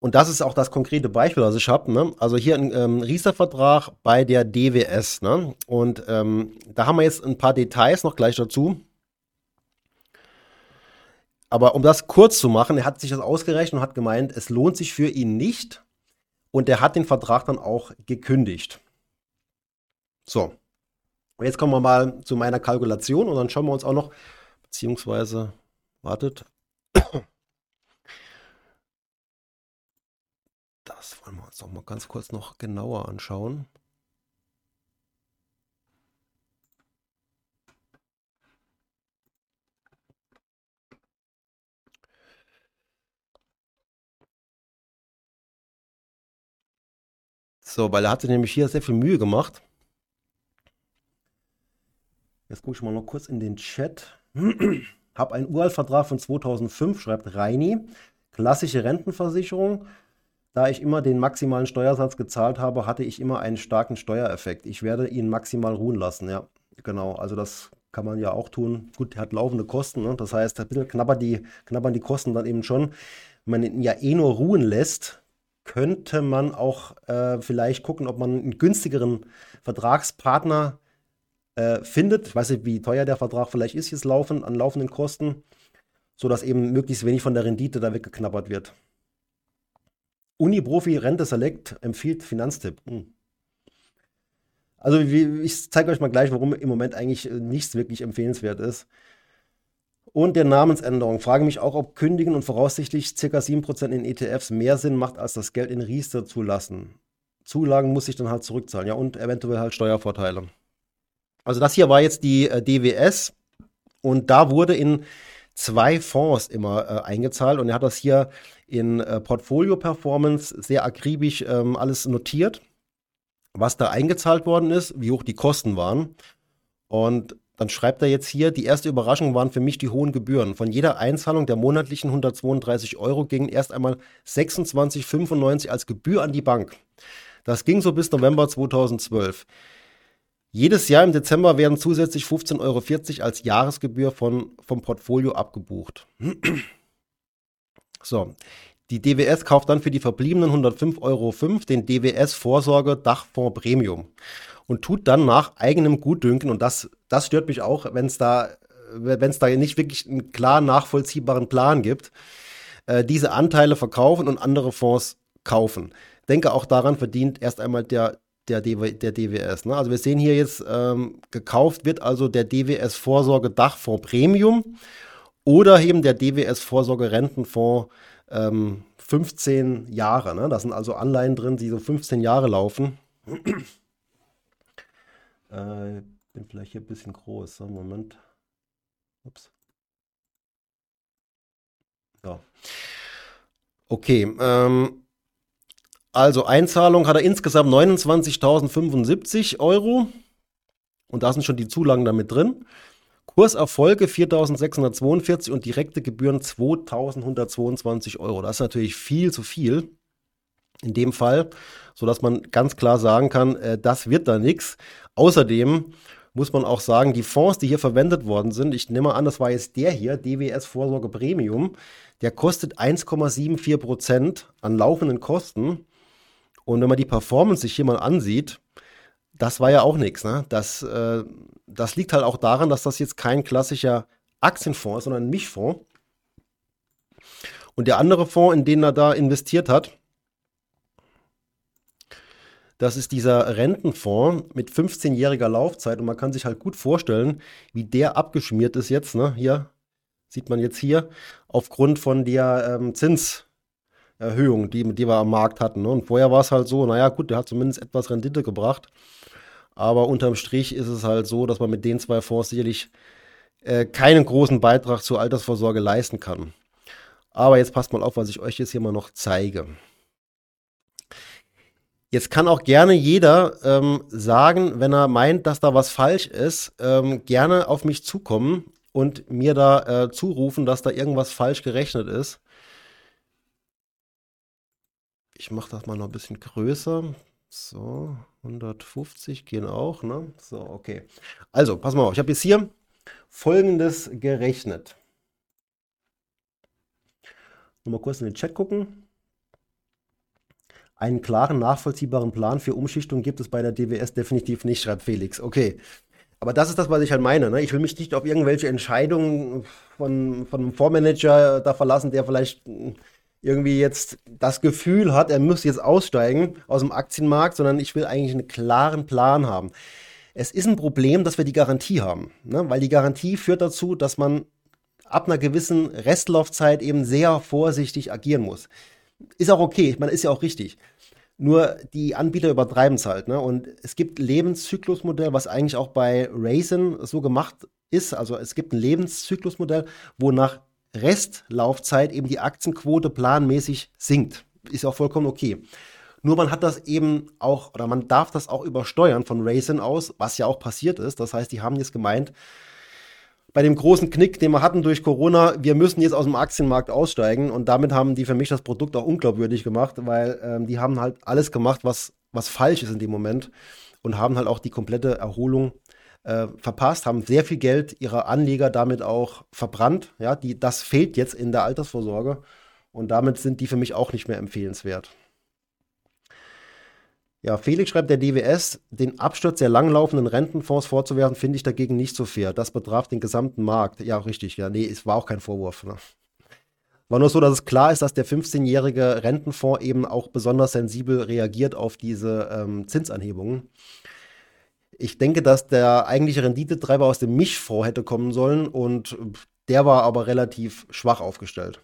Und das ist auch das konkrete Beispiel, das ich habe. Ne? Also hier ein ähm, Riester-Vertrag bei der DWS. Ne? Und ähm, da haben wir jetzt ein paar Details noch gleich dazu. Aber um das kurz zu machen, er hat sich das ausgerechnet und hat gemeint, es lohnt sich für ihn nicht. Und er hat den Vertrag dann auch gekündigt. So. Und jetzt kommen wir mal zu meiner Kalkulation und dann schauen wir uns auch noch, beziehungsweise, wartet. Das wollen wir uns noch mal ganz kurz noch genauer anschauen. So, weil er hat sich nämlich hier sehr viel Mühe gemacht. Jetzt gucke ich mal noch kurz in den Chat. Hab einen Uraltvertrag von 2005, schreibt Reini. Klassische Rentenversicherung. Da ich immer den maximalen Steuersatz gezahlt habe, hatte ich immer einen starken Steuereffekt. Ich werde ihn maximal ruhen lassen, ja. Genau, also das kann man ja auch tun. Gut, hat laufende Kosten, ne? das heißt, ein bisschen knabbern die, knabbern die Kosten dann eben schon. Wenn man ihn ja eh nur ruhen lässt, könnte man auch äh, vielleicht gucken, ob man einen günstigeren Vertragspartner äh, findet. Ich weiß nicht, wie teuer der Vertrag vielleicht ist jetzt laufen, an laufenden Kosten, sodass eben möglichst wenig von der Rendite da weggeknabbert wird. Uniprofi Rente Select empfiehlt Finanztipp. Hm. Also ich zeige euch mal gleich, warum im Moment eigentlich äh, nichts wirklich empfehlenswert ist. Und der Namensänderung. Frage mich auch, ob Kündigen und voraussichtlich ca. 7% in ETFs mehr Sinn macht, als das Geld in Riester zu lassen. Zulagen muss ich dann halt zurückzahlen. Ja, und eventuell halt Steuervorteile. Also das hier war jetzt die äh, DWS und da wurde in zwei Fonds immer äh, eingezahlt und er hat das hier in äh, Portfolio Performance sehr akribisch ähm, alles notiert, was da eingezahlt worden ist, wie hoch die Kosten waren. Und dann schreibt er jetzt hier, die erste Überraschung waren für mich die hohen Gebühren. Von jeder Einzahlung der monatlichen 132 Euro gingen erst einmal 26,95 als Gebühr an die Bank. Das ging so bis November 2012. Jedes Jahr im Dezember werden zusätzlich 15,40 Euro als Jahresgebühr von, vom Portfolio abgebucht. So, die DWS kauft dann für die verbliebenen 105,05 Euro den DWS Vorsorge Dachfonds Premium und tut dann nach eigenem Gutdünken, und das, das stört mich auch, wenn es da, wenn es da nicht wirklich einen klar nachvollziehbaren Plan gibt, äh, diese Anteile verkaufen und andere Fonds kaufen. Denke auch daran verdient erst einmal der der, DW, der DWS. Ne? Also wir sehen hier jetzt, ähm, gekauft wird also der DWS Vorsorge Dachfonds Premium oder eben der DWS Vorsorge Rentenfonds ähm, 15 Jahre. Ne? Da sind also Anleihen drin, die so 15 Jahre laufen. äh, bin vielleicht hier ein bisschen groß. So, Moment. Ups. Ja. Okay. Ähm, also Einzahlung hat er insgesamt 29.075 Euro. Und da sind schon die Zulagen damit drin. Kurserfolge 4.642 und direkte Gebühren 2.122 Euro. Das ist natürlich viel zu viel in dem Fall, sodass man ganz klar sagen kann, äh, das wird da nichts. Außerdem muss man auch sagen, die Fonds, die hier verwendet worden sind, ich nehme an, das war jetzt der hier, DWS Vorsorge Premium, der kostet 1,74 Prozent an laufenden Kosten. Und wenn man die Performance sich hier mal ansieht, das war ja auch nichts. Ne? Das, äh, das liegt halt auch daran, dass das jetzt kein klassischer Aktienfonds ist, sondern ein Mischfonds. Und der andere Fonds, in den er da investiert hat, das ist dieser Rentenfonds mit 15-jähriger Laufzeit und man kann sich halt gut vorstellen, wie der abgeschmiert ist jetzt. Ne? Hier sieht man jetzt hier aufgrund von der ähm, Zins, Erhöhung, die, die wir am Markt hatten. Ne? Und vorher war es halt so, naja, gut, der hat zumindest etwas Rendite gebracht. Aber unterm Strich ist es halt so, dass man mit den zwei Fonds sicherlich äh, keinen großen Beitrag zur Altersvorsorge leisten kann. Aber jetzt passt mal auf, was ich euch jetzt hier mal noch zeige. Jetzt kann auch gerne jeder ähm, sagen, wenn er meint, dass da was falsch ist, ähm, gerne auf mich zukommen und mir da äh, zurufen, dass da irgendwas falsch gerechnet ist. Ich mache das mal noch ein bisschen größer. So, 150 gehen auch, ne? So, okay. Also, pass mal auf, ich habe jetzt hier folgendes gerechnet. Nochmal kurz in den Chat gucken. Einen klaren, nachvollziehbaren Plan für Umschichtung gibt es bei der DWS definitiv nicht, schreibt Felix. Okay. Aber das ist das, was ich halt meine. Ne? Ich will mich nicht auf irgendwelche Entscheidungen von, von einem Vormanager da verlassen, der vielleicht irgendwie jetzt das Gefühl hat, er muss jetzt aussteigen aus dem Aktienmarkt, sondern ich will eigentlich einen klaren Plan haben. Es ist ein Problem, dass wir die Garantie haben, ne? weil die Garantie führt dazu, dass man ab einer gewissen Restlaufzeit eben sehr vorsichtig agieren muss. Ist auch okay, man ist ja auch richtig. Nur die Anbieter übertreiben es halt. Ne? Und es gibt Lebenszyklusmodell, was eigentlich auch bei Raisin so gemacht ist. Also es gibt ein Lebenszyklusmodell, wo nach Restlaufzeit eben die Aktienquote planmäßig sinkt. Ist auch vollkommen okay. Nur man hat das eben auch, oder man darf das auch übersteuern von Raisin aus, was ja auch passiert ist. Das heißt, die haben jetzt gemeint, bei dem großen Knick, den wir hatten durch Corona, wir müssen jetzt aus dem Aktienmarkt aussteigen. Und damit haben die für mich das Produkt auch unglaubwürdig gemacht, weil ähm, die haben halt alles gemacht, was, was falsch ist in dem Moment und haben halt auch die komplette Erholung äh, verpasst, haben sehr viel Geld ihrer Anleger damit auch verbrannt. Ja, die, das fehlt jetzt in der Altersvorsorge und damit sind die für mich auch nicht mehr empfehlenswert. Ja, Felix schreibt, der DWS, den Absturz der langlaufenden Rentenfonds vorzuwerfen, finde ich dagegen nicht so fair. Das betraf den gesamten Markt. Ja, richtig. Ja, nee, es war auch kein Vorwurf. Ne? War nur so, dass es klar ist, dass der 15-jährige Rentenfonds eben auch besonders sensibel reagiert auf diese ähm, Zinsanhebungen. Ich denke, dass der eigentliche Renditetreiber aus dem Mischfonds hätte kommen sollen und der war aber relativ schwach aufgestellt.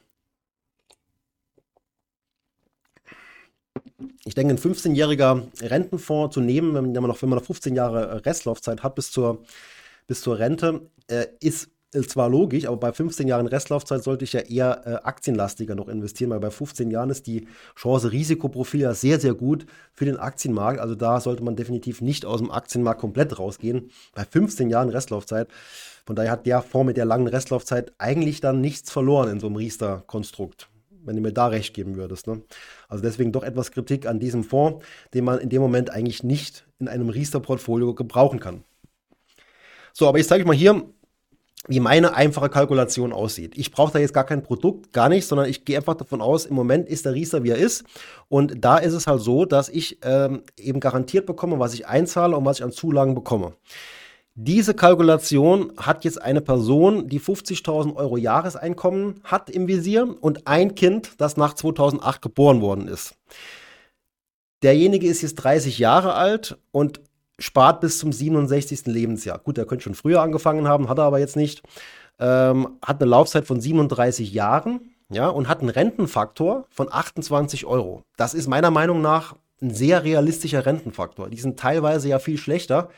Ich denke, ein 15-jähriger Rentenfonds zu nehmen, wenn man noch, wenn man noch 15 Jahre Restlaufzeit hat bis zur, bis zur Rente, äh, ist zwar logisch, aber bei 15 Jahren Restlaufzeit sollte ich ja eher äh, aktienlastiger noch investieren, weil bei 15 Jahren ist die Chance-Risikoprofil ja sehr, sehr gut für den Aktienmarkt. Also da sollte man definitiv nicht aus dem Aktienmarkt komplett rausgehen. Bei 15 Jahren Restlaufzeit. Von daher hat der Fonds mit der langen Restlaufzeit eigentlich dann nichts verloren in so einem Riester-Konstrukt wenn du mir da recht geben würdest. Ne? Also deswegen doch etwas Kritik an diesem Fonds, den man in dem Moment eigentlich nicht in einem Riester-Portfolio gebrauchen kann. So, aber ich zeige euch mal hier wie meine einfache Kalkulation aussieht. Ich brauche da jetzt gar kein Produkt, gar nicht, sondern ich gehe einfach davon aus, im Moment ist der Riester, wie er ist. Und da ist es halt so, dass ich ähm, eben garantiert bekomme, was ich einzahle und was ich an Zulagen bekomme. Diese Kalkulation hat jetzt eine Person, die 50.000 Euro Jahreseinkommen hat im Visier und ein Kind, das nach 2008 geboren worden ist. Derjenige ist jetzt 30 Jahre alt und spart bis zum 67. Lebensjahr. Gut, er könnte schon früher angefangen haben, hat er aber jetzt nicht. Ähm, hat eine Laufzeit von 37 Jahren ja, und hat einen Rentenfaktor von 28 Euro. Das ist meiner Meinung nach ein sehr realistischer Rentenfaktor. Die sind teilweise ja viel schlechter.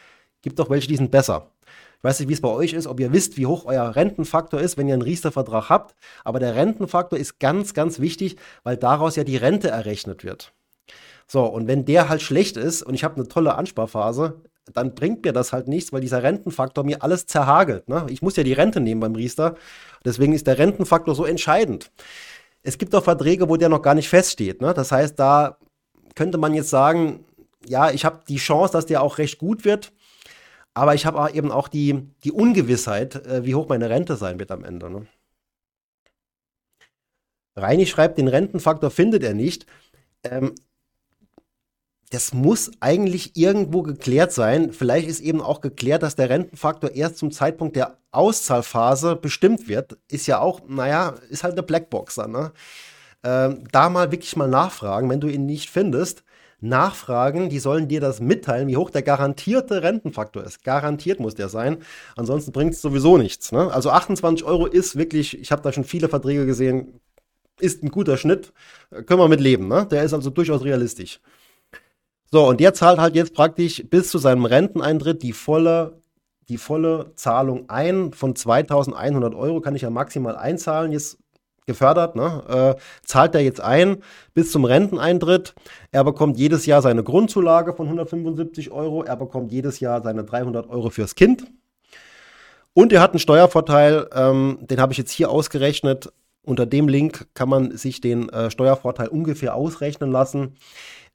Gibt auch welche, die sind besser. Ich weiß nicht, wie es bei euch ist, ob ihr wisst, wie hoch euer Rentenfaktor ist, wenn ihr einen Riester-Vertrag habt. Aber der Rentenfaktor ist ganz, ganz wichtig, weil daraus ja die Rente errechnet wird. So, und wenn der halt schlecht ist und ich habe eine tolle Ansparphase, dann bringt mir das halt nichts, weil dieser Rentenfaktor mir alles zerhagelt. Ne? Ich muss ja die Rente nehmen beim Riester. Deswegen ist der Rentenfaktor so entscheidend. Es gibt auch Verträge, wo der noch gar nicht feststeht. Ne? Das heißt, da könnte man jetzt sagen, ja, ich habe die Chance, dass der auch recht gut wird. Aber ich habe eben auch die, die Ungewissheit, äh, wie hoch meine Rente sein wird am Ende. Ne? Reini schreibt, den Rentenfaktor findet er nicht. Ähm, das muss eigentlich irgendwo geklärt sein. Vielleicht ist eben auch geklärt, dass der Rentenfaktor erst zum Zeitpunkt der Auszahlphase bestimmt wird. Ist ja auch, naja, ist halt eine Blackbox. Ne? Ähm, da mal wirklich mal nachfragen, wenn du ihn nicht findest. Nachfragen, die sollen dir das mitteilen, wie hoch der garantierte Rentenfaktor ist. Garantiert muss der sein. Ansonsten bringt es sowieso nichts. Ne? Also 28 Euro ist wirklich, ich habe da schon viele Verträge gesehen, ist ein guter Schnitt. Können wir mit leben. Ne? Der ist also durchaus realistisch. So, und der zahlt halt jetzt praktisch bis zu seinem Renteneintritt die volle, die volle Zahlung ein. Von 2100 Euro kann ich ja maximal einzahlen, jetzt gefördert, ne? äh, zahlt er jetzt ein bis zum Renteneintritt. Er bekommt jedes Jahr seine Grundzulage von 175 Euro. Er bekommt jedes Jahr seine 300 Euro fürs Kind. Und er hat einen Steuervorteil, ähm, den habe ich jetzt hier ausgerechnet. Unter dem Link kann man sich den äh, Steuervorteil ungefähr ausrechnen lassen.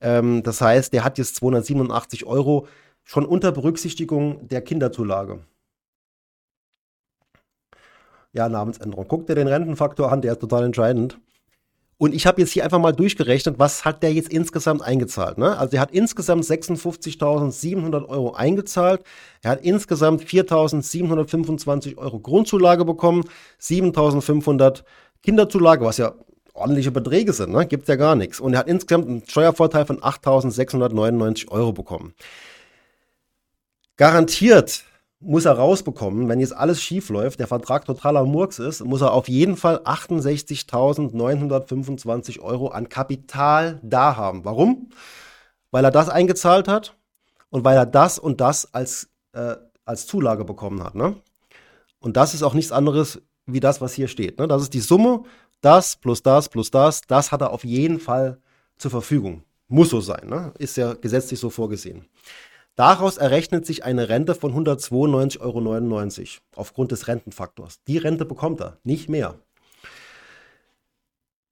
Ähm, das heißt, der hat jetzt 287 Euro schon unter Berücksichtigung der Kinderzulage. Ja, Namensänderung. Guck dir den Rentenfaktor an, der ist total entscheidend. Und ich habe jetzt hier einfach mal durchgerechnet, was hat der jetzt insgesamt eingezahlt. Ne? Also er hat insgesamt 56.700 Euro eingezahlt. Er hat insgesamt 4.725 Euro Grundzulage bekommen, 7.500 Kinderzulage, was ja ordentliche Beträge sind, ne? gibt ja gar nichts. Und er hat insgesamt einen Steuervorteil von 8.699 Euro bekommen. Garantiert muss er rausbekommen, wenn jetzt alles schief läuft, der Vertrag totaler Murks ist, muss er auf jeden Fall 68.925 Euro an Kapital da haben. Warum? Weil er das eingezahlt hat und weil er das und das als, äh, als Zulage bekommen hat. Ne? Und das ist auch nichts anderes wie das, was hier steht. Ne? Das ist die Summe, das plus das plus das, das hat er auf jeden Fall zur Verfügung. Muss so sein, ne? ist ja gesetzlich so vorgesehen. Daraus errechnet sich eine Rente von 192,99 Euro aufgrund des Rentenfaktors. Die Rente bekommt er, nicht mehr.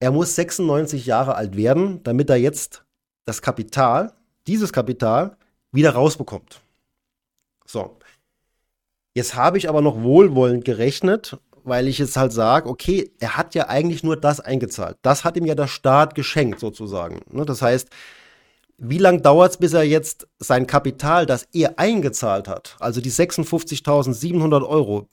Er muss 96 Jahre alt werden, damit er jetzt das Kapital, dieses Kapital, wieder rausbekommt. So. Jetzt habe ich aber noch wohlwollend gerechnet, weil ich jetzt halt sage, okay, er hat ja eigentlich nur das eingezahlt. Das hat ihm ja der Staat geschenkt, sozusagen. Ne, das heißt, wie lange dauert es, bis er jetzt sein Kapital, das er eingezahlt hat, also die 56.700 Euro,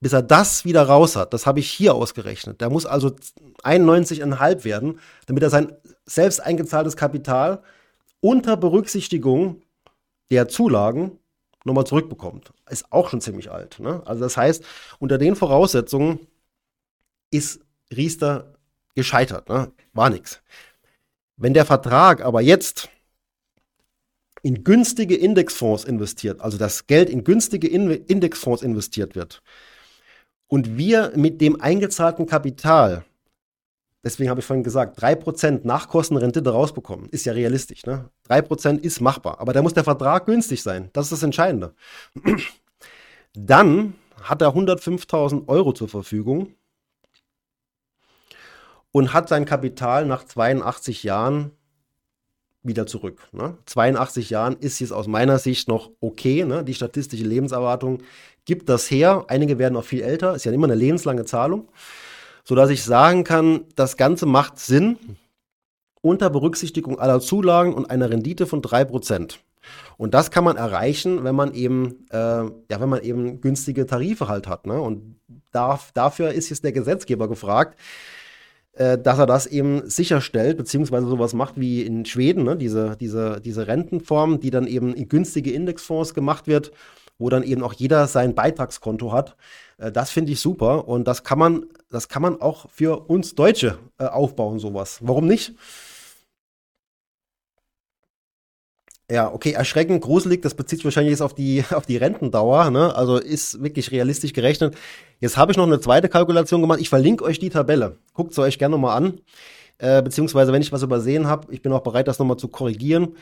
bis er das wieder raus hat? Das habe ich hier ausgerechnet. Der muss also 91,5 werden, damit er sein selbst eingezahltes Kapital unter Berücksichtigung der Zulagen nochmal zurückbekommt. Ist auch schon ziemlich alt. Ne? Also das heißt, unter den Voraussetzungen ist Riester gescheitert. Ne? War nichts. Wenn der Vertrag aber jetzt in günstige Indexfonds investiert, also das Geld in günstige Indexfonds investiert wird und wir mit dem eingezahlten Kapital, deswegen habe ich vorhin gesagt, 3% Nachkostenrendite rausbekommen, ist ja realistisch. Ne? 3% ist machbar, aber da muss der Vertrag günstig sein. Das ist das Entscheidende. Dann hat er 105.000 Euro zur Verfügung und hat sein Kapital nach 82 Jahren wieder zurück. Ne? 82 Jahren ist jetzt aus meiner Sicht noch okay. Ne? Die statistische Lebenserwartung gibt das her. Einige werden auch viel älter. Ist ja immer eine lebenslange Zahlung. Sodass ich sagen kann, das Ganze macht Sinn unter Berücksichtigung aller Zulagen und einer Rendite von 3%. Und das kann man erreichen, wenn man eben, äh, ja, wenn man eben günstige Tarife halt hat. Ne? Und darf, dafür ist jetzt der Gesetzgeber gefragt, äh, dass er das eben sicherstellt, beziehungsweise sowas macht wie in Schweden, ne? diese, diese, diese Rentenform, die dann eben in günstige Indexfonds gemacht wird, wo dann eben auch jeder sein Beitragskonto hat. Äh, das finde ich super und das kann man, das kann man auch für uns Deutsche äh, aufbauen, sowas. Warum nicht? Ja, okay, erschreckend, gruselig, das bezieht sich wahrscheinlich jetzt auf die, auf die Rentendauer, ne? Also ist wirklich realistisch gerechnet. Jetzt habe ich noch eine zweite Kalkulation gemacht. Ich verlinke euch die Tabelle. Guckt sie euch gerne nochmal an. Äh, beziehungsweise, wenn ich was übersehen habe, ich bin auch bereit, das nochmal zu korrigieren.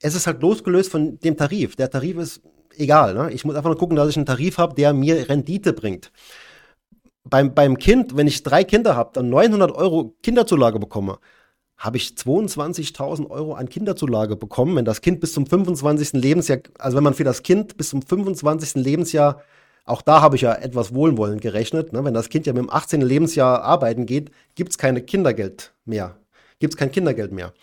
Es ist halt losgelöst von dem Tarif. Der Tarif ist egal. Ne? Ich muss einfach nur gucken, dass ich einen Tarif habe, der mir Rendite bringt. Beim, beim Kind, wenn ich drei Kinder habe, dann 900 Euro Kinderzulage bekomme, habe ich 22.000 Euro an Kinderzulage bekommen, wenn das Kind bis zum 25. Lebensjahr, also wenn man für das Kind bis zum 25. Lebensjahr, auch da habe ich ja etwas wohlwollend gerechnet, ne, wenn das Kind ja mit dem 18. Lebensjahr arbeiten geht, gibt es keine Kindergeld mehr. Gibt es kein Kindergeld mehr.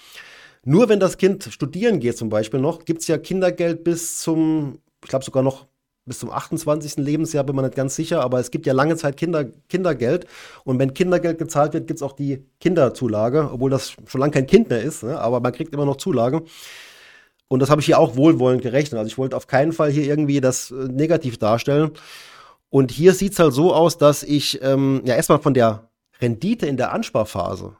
Nur wenn das Kind studieren geht zum Beispiel noch, gibt es ja Kindergeld bis zum, ich glaube sogar noch bis zum 28. Lebensjahr bin man nicht ganz sicher, aber es gibt ja lange Zeit Kinder, Kindergeld. Und wenn Kindergeld gezahlt wird, gibt es auch die Kinderzulage, obwohl das schon lange kein Kind mehr ist, ne? aber man kriegt immer noch Zulage. Und das habe ich hier auch wohlwollend gerechnet. Also ich wollte auf keinen Fall hier irgendwie das äh, negativ darstellen. Und hier sieht es halt so aus, dass ich ähm, ja erstmal von der Rendite in der Ansparphase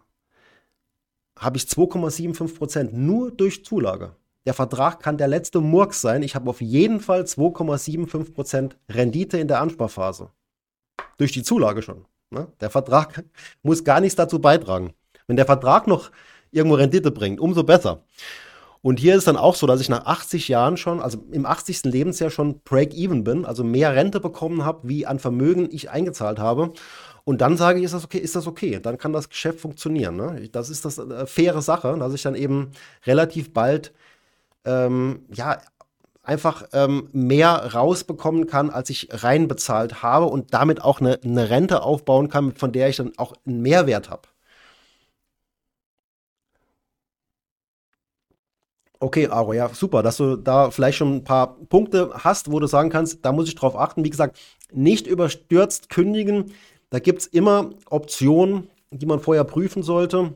habe ich 2,75 Prozent nur durch Zulage. Der Vertrag kann der letzte Murks sein. Ich habe auf jeden Fall 2,75% Rendite in der Ansparphase. Durch die Zulage schon. Ne? Der Vertrag muss gar nichts dazu beitragen. Wenn der Vertrag noch irgendwo Rendite bringt, umso besser. Und hier ist dann auch so, dass ich nach 80 Jahren schon, also im 80. Lebensjahr schon Break-Even bin, also mehr Rente bekommen habe, wie an Vermögen ich eingezahlt habe. Und dann sage ich, ist das okay, ist das okay? Dann kann das Geschäft funktionieren. Ne? Das ist das äh, faire Sache, dass ich dann eben relativ bald ähm, ja einfach ähm, mehr rausbekommen kann, als ich reinbezahlt habe und damit auch eine, eine Rente aufbauen kann, von der ich dann auch einen Mehrwert habe. Okay, Aro, ja, super, dass du da vielleicht schon ein paar Punkte hast, wo du sagen kannst, da muss ich drauf achten. Wie gesagt, nicht überstürzt kündigen. Da gibt es immer Optionen, die man vorher prüfen sollte.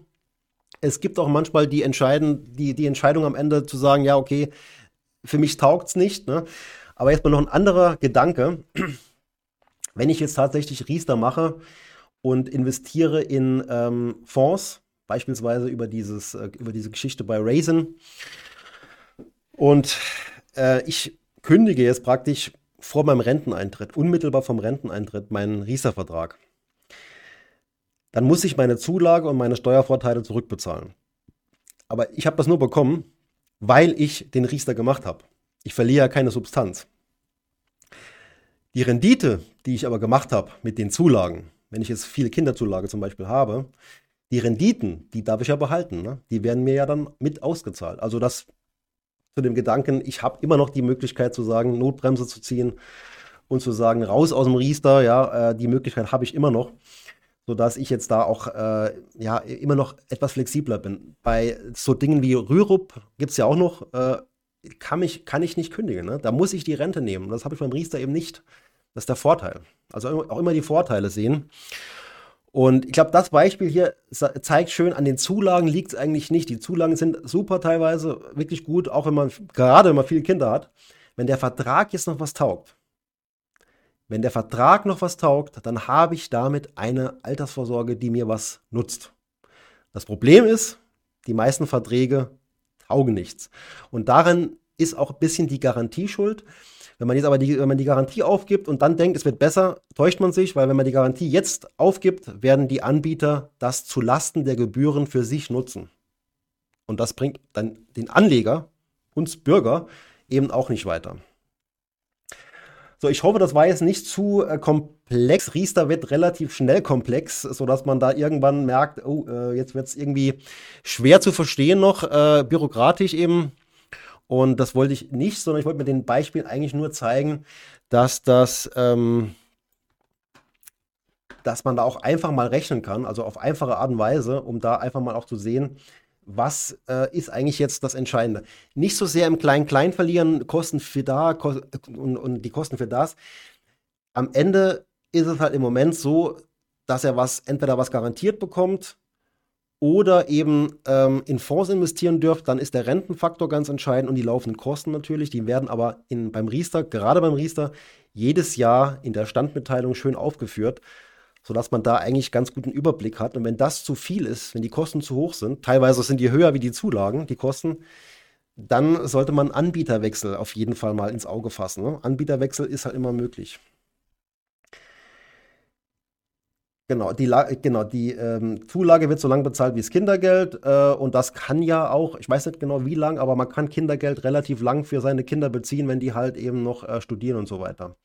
Es gibt auch manchmal die, entscheiden, die, die Entscheidung am Ende zu sagen, ja, okay, für mich taugt es nicht. Ne? Aber jetzt mal noch ein anderer Gedanke. Wenn ich jetzt tatsächlich Riester mache und investiere in ähm, Fonds, beispielsweise über, dieses, äh, über diese Geschichte bei Raisin, und äh, ich kündige jetzt praktisch vor meinem Renteneintritt, unmittelbar vom Renteneintritt, meinen Riester-Vertrag. Dann muss ich meine Zulage und meine Steuervorteile zurückbezahlen. Aber ich habe das nur bekommen, weil ich den Riester gemacht habe. Ich verliere ja keine Substanz. Die Rendite, die ich aber gemacht habe mit den Zulagen, wenn ich jetzt viele Kinderzulage zum Beispiel habe, die Renditen, die darf ich ja behalten. Ne? Die werden mir ja dann mit ausgezahlt. Also das zu dem Gedanken, ich habe immer noch die Möglichkeit zu sagen, Notbremse zu ziehen und zu sagen, raus aus dem Riester, ja, äh, die Möglichkeit habe ich immer noch, sodass ich jetzt da auch äh, ja, immer noch etwas flexibler bin. Bei so Dingen wie Rürup gibt es ja auch noch, äh, kann, mich, kann ich nicht kündigen. Ne? Da muss ich die Rente nehmen. Das habe ich beim Riester eben nicht. Das ist der Vorteil. Also auch immer die Vorteile sehen. Und ich glaube, das Beispiel hier zeigt schön, an den Zulagen liegt es eigentlich nicht. Die Zulagen sind super teilweise, wirklich gut, auch wenn man, gerade wenn man viele Kinder hat. Wenn der Vertrag jetzt noch was taugt, wenn der Vertrag noch was taugt, dann habe ich damit eine Altersvorsorge, die mir was nutzt. Das Problem ist, die meisten Verträge taugen nichts. Und darin ist auch ein bisschen die Garantie schuld. Wenn man jetzt aber die, wenn man die Garantie aufgibt und dann denkt, es wird besser, täuscht man sich, weil wenn man die Garantie jetzt aufgibt, werden die Anbieter das zu Lasten der Gebühren für sich nutzen. Und das bringt dann den Anleger, uns Bürger, eben auch nicht weiter. So, ich hoffe, das war jetzt nicht zu äh, komplex. Riester wird relativ schnell komplex, sodass man da irgendwann merkt, oh, äh, jetzt wird es irgendwie schwer zu verstehen noch, äh, bürokratisch eben. Und das wollte ich nicht, sondern ich wollte mit den Beispielen eigentlich nur zeigen, dass das, ähm, dass man da auch einfach mal rechnen kann, also auf einfache Art und Weise, um da einfach mal auch zu sehen, was äh, ist eigentlich jetzt das Entscheidende. Nicht so sehr im Klein-Klein verlieren, Kosten für da Ko und, und die Kosten für das. Am Ende ist es halt im Moment so, dass er was, entweder was garantiert bekommt oder eben ähm, in Fonds investieren dürft, dann ist der Rentenfaktor ganz entscheidend und die laufenden Kosten natürlich. Die werden aber in, beim Riester, gerade beim Riester, jedes Jahr in der Standmitteilung schön aufgeführt, sodass man da eigentlich ganz guten Überblick hat. Und wenn das zu viel ist, wenn die Kosten zu hoch sind, teilweise sind die höher wie die Zulagen, die Kosten, dann sollte man Anbieterwechsel auf jeden Fall mal ins Auge fassen. Ne? Anbieterwechsel ist halt immer möglich. Genau, die, genau, die ähm, Zulage wird so lange bezahlt wie das Kindergeld äh, und das kann ja auch, ich weiß nicht genau wie lang, aber man kann Kindergeld relativ lang für seine Kinder beziehen, wenn die halt eben noch äh, studieren und so weiter.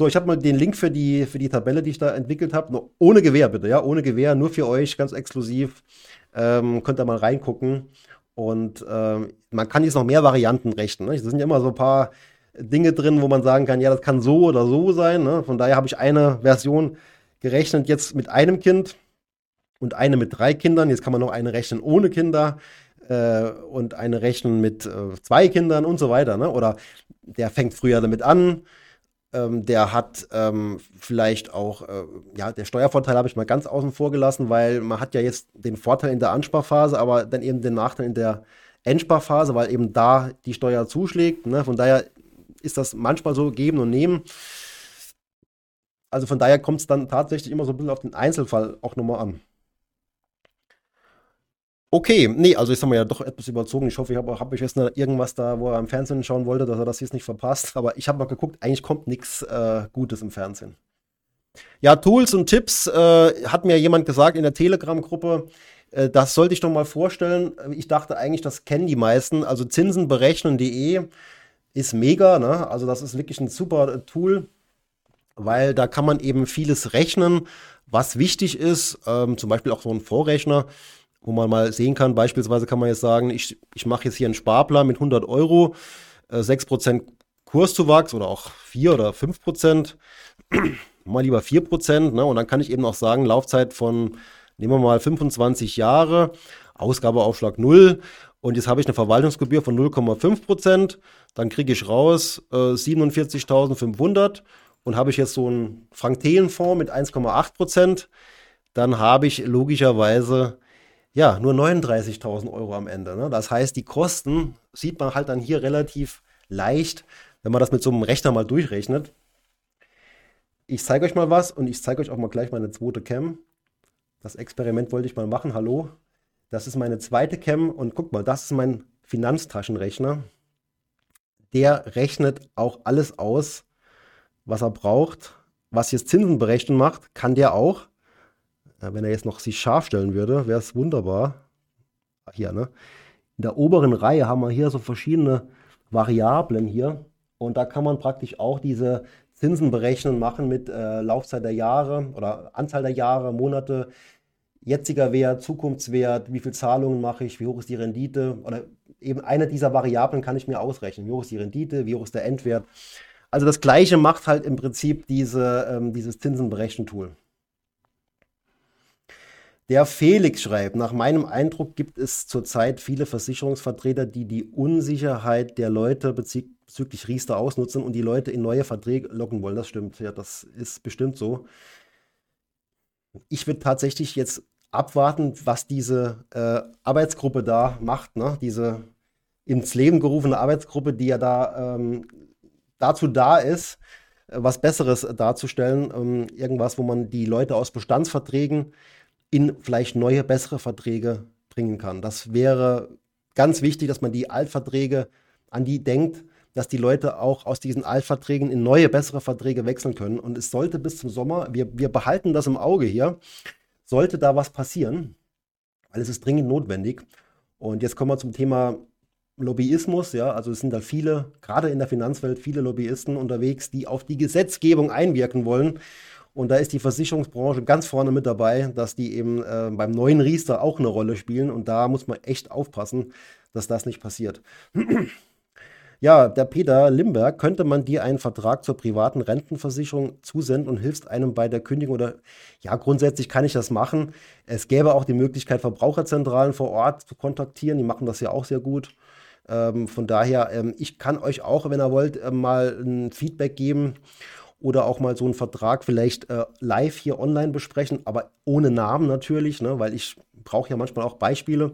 So, ich habe mal den Link für die, für die Tabelle, die ich da entwickelt habe, ohne Gewehr bitte, ja, ohne Gewehr, nur für euch, ganz exklusiv. Ähm, könnt ihr mal reingucken und ähm, man kann jetzt noch mehr Varianten rechnen. Ne? Es sind ja immer so ein paar Dinge drin, wo man sagen kann, ja, das kann so oder so sein. Ne? Von daher habe ich eine Version gerechnet jetzt mit einem Kind und eine mit drei Kindern. Jetzt kann man noch eine rechnen ohne Kinder äh, und eine rechnen mit äh, zwei Kindern und so weiter. Ne? Oder der fängt früher damit an. Ähm, der hat ähm, vielleicht auch, äh, ja, der Steuervorteil habe ich mal ganz außen vor gelassen, weil man hat ja jetzt den Vorteil in der Ansparphase, aber dann eben den Nachteil in der Endsparphase, weil eben da die Steuer zuschlägt. Ne? Von daher ist das manchmal so geben und nehmen. Also von daher kommt es dann tatsächlich immer so ein bisschen auf den Einzelfall auch nochmal an. Okay, nee, also jetzt haben wir ja doch etwas überzogen. Ich hoffe, ich habe hab ich jetzt irgendwas da, wo er im Fernsehen schauen wollte, dass er das jetzt nicht verpasst. Aber ich habe mal geguckt, eigentlich kommt nichts äh, Gutes im Fernsehen. Ja, Tools und Tipps äh, hat mir jemand gesagt in der Telegram-Gruppe. Äh, das sollte ich doch mal vorstellen. Ich dachte eigentlich, das kennen die meisten. Also zinsenberechnen.de ist mega. Ne? Also das ist wirklich ein super Tool, weil da kann man eben vieles rechnen, was wichtig ist. Ähm, zum Beispiel auch so ein Vorrechner, wo man mal sehen kann. Beispielsweise kann man jetzt sagen, ich, ich mache jetzt hier einen Sparplan mit 100 Euro, äh, 6% Kurszuwachs oder auch 4 oder 5%. mal lieber 4%. Ne? Und dann kann ich eben auch sagen, Laufzeit von, nehmen wir mal 25 Jahre, Ausgabeaufschlag 0. Und jetzt habe ich eine Verwaltungsgebühr von 0,5%. Dann kriege ich raus äh, 47.500. Und habe ich jetzt so einen Frank-Thelen-Fonds mit 1,8%, dann habe ich logischerweise ja nur 39.000 Euro am Ende. Ne? Das heißt, die Kosten sieht man halt dann hier relativ leicht, wenn man das mit so einem Rechner mal durchrechnet ich zeige euch mal was und ich zeige euch auch mal gleich meine zweite Cam. Das Experiment wollte ich mal machen. Hallo. Das ist meine zweite Cam und guck mal, das ist mein Finanztaschenrechner. Der rechnet auch alles aus, was er braucht. Was jetzt Zinsenberechnen macht, kann der auch. Wenn er jetzt noch sich scharf stellen würde, wäre es wunderbar. Hier, ne? In der oberen Reihe haben wir hier so verschiedene Variablen hier. Und da kann man praktisch auch diese Zinsen berechnen, machen mit äh, Laufzeit der Jahre oder Anzahl der Jahre, Monate, jetziger Wert, Zukunftswert, wie viel Zahlungen mache ich, wie hoch ist die Rendite oder eben eine dieser Variablen kann ich mir ausrechnen. Wie hoch ist die Rendite, wie hoch ist der Endwert. Also das gleiche macht halt im Prinzip diese, ähm, dieses Zinsenberechnen-Tool. Der Felix schreibt, nach meinem Eindruck gibt es zurzeit viele Versicherungsvertreter, die die Unsicherheit der Leute bezüglich Riester ausnutzen und die Leute in neue Verträge locken wollen. Das stimmt, ja, das ist bestimmt so. Ich würde tatsächlich jetzt abwarten, was diese äh, Arbeitsgruppe da macht, ne? diese ins Leben gerufene Arbeitsgruppe, die ja da ähm, dazu da ist, äh, was Besseres darzustellen, ähm, irgendwas, wo man die Leute aus Bestandsverträgen in vielleicht neue, bessere Verträge bringen kann. Das wäre ganz wichtig, dass man die Altverträge an die denkt, dass die Leute auch aus diesen Altverträgen in neue, bessere Verträge wechseln können. Und es sollte bis zum Sommer, wir, wir behalten das im Auge hier, sollte da was passieren, weil es ist dringend notwendig. Und jetzt kommen wir zum Thema Lobbyismus. Ja, also es sind da viele, gerade in der Finanzwelt, viele Lobbyisten unterwegs, die auf die Gesetzgebung einwirken wollen. Und da ist die Versicherungsbranche ganz vorne mit dabei, dass die eben äh, beim neuen Riester auch eine Rolle spielen. Und da muss man echt aufpassen, dass das nicht passiert. ja, der Peter Limberg, könnte man dir einen Vertrag zur privaten Rentenversicherung zusenden und hilfst einem bei der Kündigung oder ja, grundsätzlich kann ich das machen. Es gäbe auch die Möglichkeit, Verbraucherzentralen vor Ort zu kontaktieren. Die machen das ja auch sehr gut. Ähm, von daher, ähm, ich kann euch auch, wenn ihr wollt, äh, mal ein Feedback geben oder auch mal so einen Vertrag vielleicht äh, live hier online besprechen, aber ohne Namen natürlich, ne, weil ich brauche ja manchmal auch Beispiele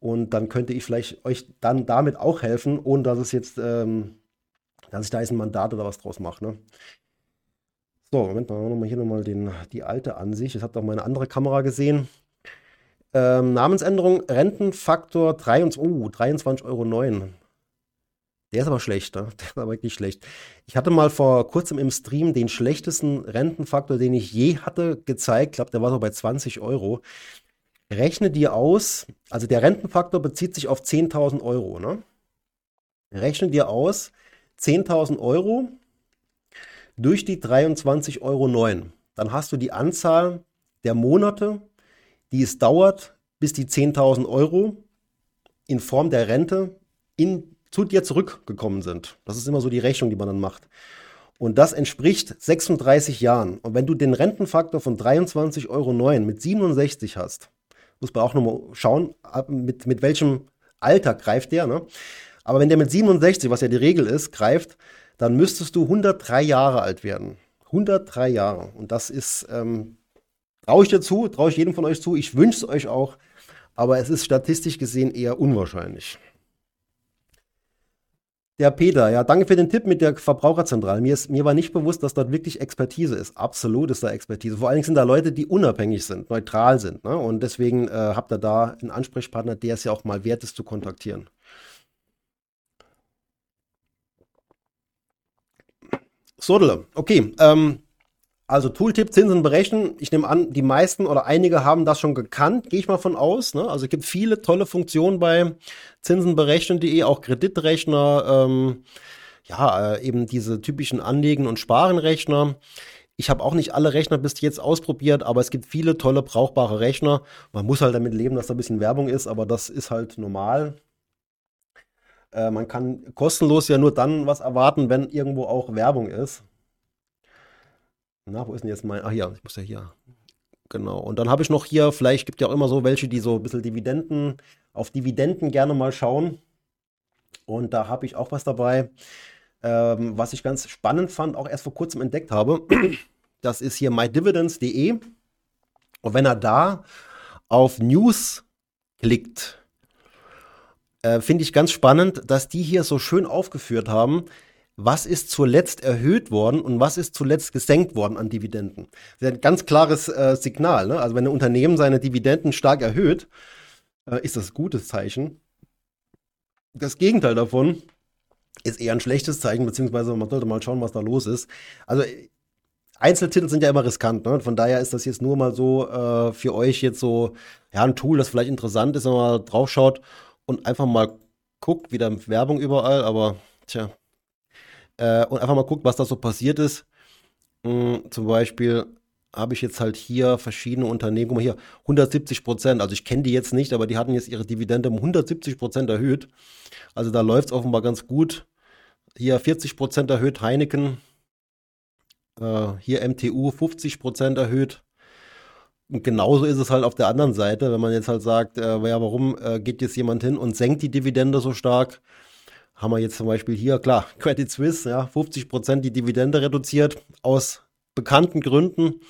und dann könnte ich vielleicht euch dann damit auch helfen, ohne dass es jetzt, ähm, dass ich da jetzt ein Mandat oder was draus mache. Ne? So, Moment mal, nochmal hier nochmal die alte Ansicht. Das hat auch meine andere Kamera gesehen. Ähm, Namensänderung, Rentenfaktor 23, oh, 23,09 Euro. Der ist aber schlecht, ne? Der ist aber wirklich schlecht. Ich hatte mal vor kurzem im Stream den schlechtesten Rentenfaktor, den ich je hatte, gezeigt. Ich glaube, der war so bei 20 Euro. Rechne dir aus, also der Rentenfaktor bezieht sich auf 10.000 Euro, ne? Rechne dir aus 10.000 Euro durch die 23,09 Euro. Dann hast du die Anzahl der Monate, die es dauert, bis die 10.000 Euro in Form der Rente in zu dir zurückgekommen sind. Das ist immer so die Rechnung, die man dann macht. Und das entspricht 36 Jahren. Und wenn du den Rentenfaktor von 23,09 Euro mit 67 hast, muss man auch nochmal schauen, mit, mit welchem Alter greift der. Ne? Aber wenn der mit 67, was ja die Regel ist, greift, dann müsstest du 103 Jahre alt werden. 103 Jahre. Und das ist, ähm, traue ich dir zu, traue ich jedem von euch zu. Ich wünsche es euch auch. Aber es ist statistisch gesehen eher unwahrscheinlich. Der Peter, ja, danke für den Tipp mit der Verbraucherzentrale. Mir, ist, mir war nicht bewusst, dass dort wirklich Expertise ist. Absolut ist da Expertise. Vor allen Dingen sind da Leute, die unabhängig sind, neutral sind. Ne? Und deswegen äh, habt ihr da einen Ansprechpartner, der es ja auch mal wert ist zu kontaktieren. Sodele, okay. Ähm, Also Tooltip Zinsen berechnen. Ich nehme an, die meisten oder einige haben das schon gekannt, gehe ich mal von aus. Ne? Also es gibt viele tolle Funktionen bei zinsenberechnen.de, auch Kreditrechner, ähm, ja, äh, eben diese typischen Anlegen- und Sparenrechner. Ich habe auch nicht alle Rechner bis jetzt ausprobiert, aber es gibt viele tolle, brauchbare Rechner. Man muss halt damit leben, dass da ein bisschen Werbung ist, aber das ist halt normal. Äh, man kann kostenlos ja nur dann was erwarten, wenn irgendwo auch Werbung ist. Na, wo ist denn jetzt mein? Ah, hier, ich muss ja hier. Genau. Und dann habe ich noch hier, vielleicht gibt ja auch immer so welche, die so ein bisschen Dividenden, auf Dividenden gerne mal schauen. Und da habe ich auch was dabei, ähm, was ich ganz spannend fand, auch erst vor kurzem entdeckt habe. Das ist hier mydividends.de. Und wenn er da auf News klickt, äh, finde ich ganz spannend, dass die hier so schön aufgeführt haben, was ist zuletzt erhöht worden und was ist zuletzt gesenkt worden an Dividenden. Das ist ein ganz klares äh, Signal. Ne? Also wenn ein Unternehmen seine Dividenden stark erhöht, äh, ist das ein gutes Zeichen. Das Gegenteil davon ist eher ein schlechtes Zeichen, beziehungsweise man sollte mal schauen, was da los ist. Also Einzeltitel sind ja immer riskant, ne? Von daher ist das jetzt nur mal so äh, für euch jetzt so, ja, ein Tool, das vielleicht interessant ist, wenn man drauf schaut und einfach mal guckt, wieder Werbung überall, aber tja, äh, und einfach mal guckt, was da so passiert ist. Mhm, zum Beispiel habe ich jetzt halt hier verschiedene Unternehmen, guck mal hier, 170 Prozent, also ich kenne die jetzt nicht, aber die hatten jetzt ihre Dividende um 170 Prozent erhöht. Also da läuft es offenbar ganz gut. Hier 40 Prozent erhöht Heineken, äh, hier MTU 50 Prozent erhöht. Und genauso ist es halt auf der anderen Seite, wenn man jetzt halt sagt, äh, ja, warum äh, geht jetzt jemand hin und senkt die Dividende so stark? Haben wir jetzt zum Beispiel hier, klar, Credit Suisse, ja, 50 Prozent die Dividende reduziert aus bekannten Gründen.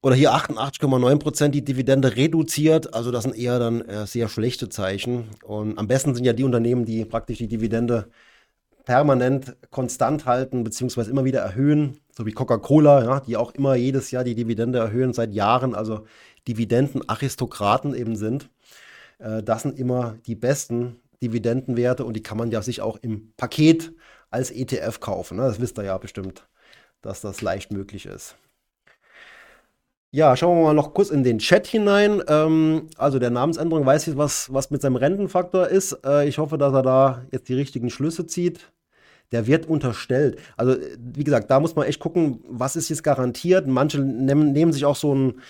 Oder hier 88,9 Prozent die Dividende reduziert. Also das sind eher dann äh, sehr schlechte Zeichen. Und am besten sind ja die Unternehmen, die praktisch die Dividende permanent konstant halten, beziehungsweise immer wieder erhöhen, so wie Coca-Cola, ja, die auch immer jedes Jahr die Dividende erhöhen seit Jahren, also Dividendenaristokraten eben sind. Äh, das sind immer die besten Dividendenwerte und die kann man ja sich auch im Paket als ETF kaufen. Ne? Das wisst ihr ja bestimmt, dass das leicht möglich ist. Ja, schauen wir mal noch kurz in den Chat hinein. Ähm, also der Namensänderung weiß ich, was, was mit seinem Rentenfaktor ist. Äh, ich hoffe, dass er da jetzt die richtigen Schlüsse zieht. Der wird unterstellt. Also, wie gesagt, da muss man echt gucken, was ist jetzt garantiert. Manche nehmen, nehmen sich auch so ein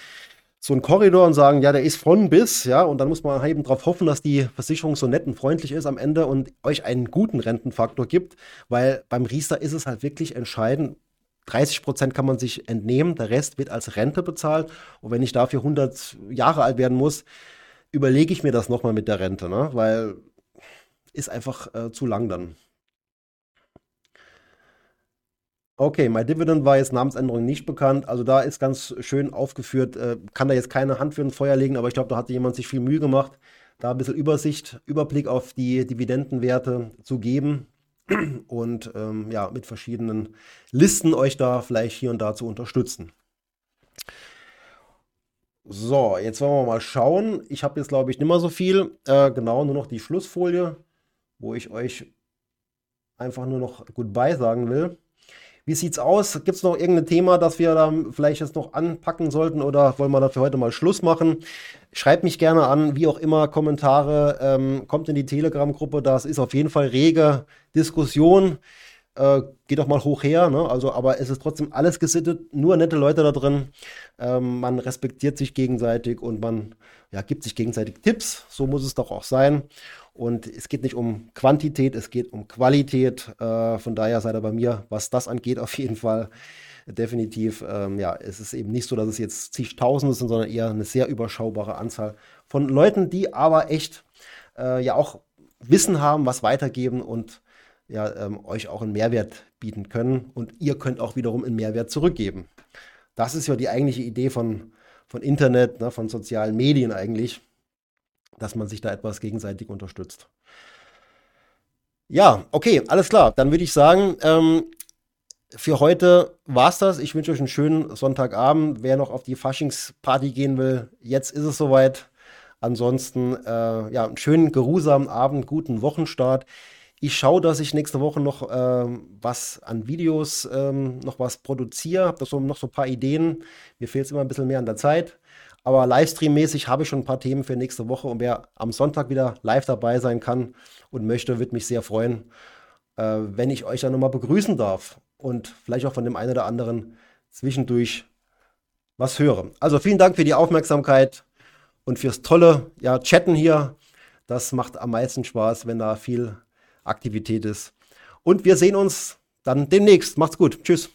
so einen Korridor und sagen, ja, der ist von bis, ja, und dann muss man eben darauf hoffen, dass die Versicherung so nett und freundlich ist am Ende und euch einen guten Rentenfaktor gibt, weil beim Riester ist es halt wirklich entscheidend. 30 Prozent kann man sich entnehmen, der Rest wird als Rente bezahlt. Und wenn ich dafür 100 Jahre alt werden muss, überlege ich mir das nochmal mit der Rente, ne? weil ist einfach äh, zu lang dann. Okay, My Dividend war jetzt Namensänderung nicht bekannt. Also da ist ganz schön aufgeführt, äh, kann da jetzt keine Hand für ein Feuer legen, aber ich glaube, da hatte jemand sich viel Mühe gemacht, da ein bisschen Übersicht, Überblick auf die Dividendenwerte zu geben und ähm, ja, mit verschiedenen Listen euch da vielleicht hier und da zu unterstützen. So, jetzt wollen wir mal schauen. Ich habe jetzt, glaube ich, nicht mehr so viel. Äh, genau, nur noch die Schlussfolie, wo ich euch einfach nur noch Goodbye sagen will. Wie sieht's aus? Gibt es noch irgendein Thema, das wir da vielleicht jetzt noch anpacken sollten oder wollen wir dafür heute mal Schluss machen? Schreibt mich gerne an, wie auch immer, Kommentare, ähm, kommt in die Telegram-Gruppe, das ist auf jeden Fall rege Diskussion. Äh, geht doch mal hoch her, ne? Also, aber es ist trotzdem alles gesittet, nur nette Leute da drin. Ähm, man respektiert sich gegenseitig und man ja, gibt sich gegenseitig Tipps. So muss es doch auch sein. Und es geht nicht um Quantität, es geht um Qualität. Äh, von daher seid ihr bei mir, was das angeht, auf jeden Fall definitiv. Ähm, ja, es ist eben nicht so, dass es jetzt zigtausende sind, sondern eher eine sehr überschaubare Anzahl von Leuten, die aber echt äh, ja auch Wissen haben, was weitergeben und ja, ähm, euch auch einen Mehrwert bieten können. Und ihr könnt auch wiederum einen Mehrwert zurückgeben. Das ist ja die eigentliche Idee von, von Internet, ne, von sozialen Medien eigentlich dass man sich da etwas gegenseitig unterstützt. Ja, okay, alles klar. Dann würde ich sagen, ähm, für heute war's das. Ich wünsche euch einen schönen Sonntagabend. Wer noch auf die Faschingsparty gehen will, jetzt ist es soweit. Ansonsten, äh, ja, einen schönen, geruhsamen Abend, guten Wochenstart. Ich schaue, dass ich nächste Woche noch ähm, was an Videos ähm, noch was produziere. Habe so, noch so ein paar Ideen. Mir fehlt es immer ein bisschen mehr an der Zeit. Aber Livestream-mäßig habe ich schon ein paar Themen für nächste Woche. Und wer am Sonntag wieder live dabei sein kann und möchte, wird mich sehr freuen, äh, wenn ich euch dann nochmal begrüßen darf und vielleicht auch von dem einen oder anderen zwischendurch was höre. Also vielen Dank für die Aufmerksamkeit und fürs tolle ja, Chatten hier. Das macht am meisten Spaß, wenn da viel Aktivität ist. Und wir sehen uns dann demnächst. Macht's gut. Tschüss.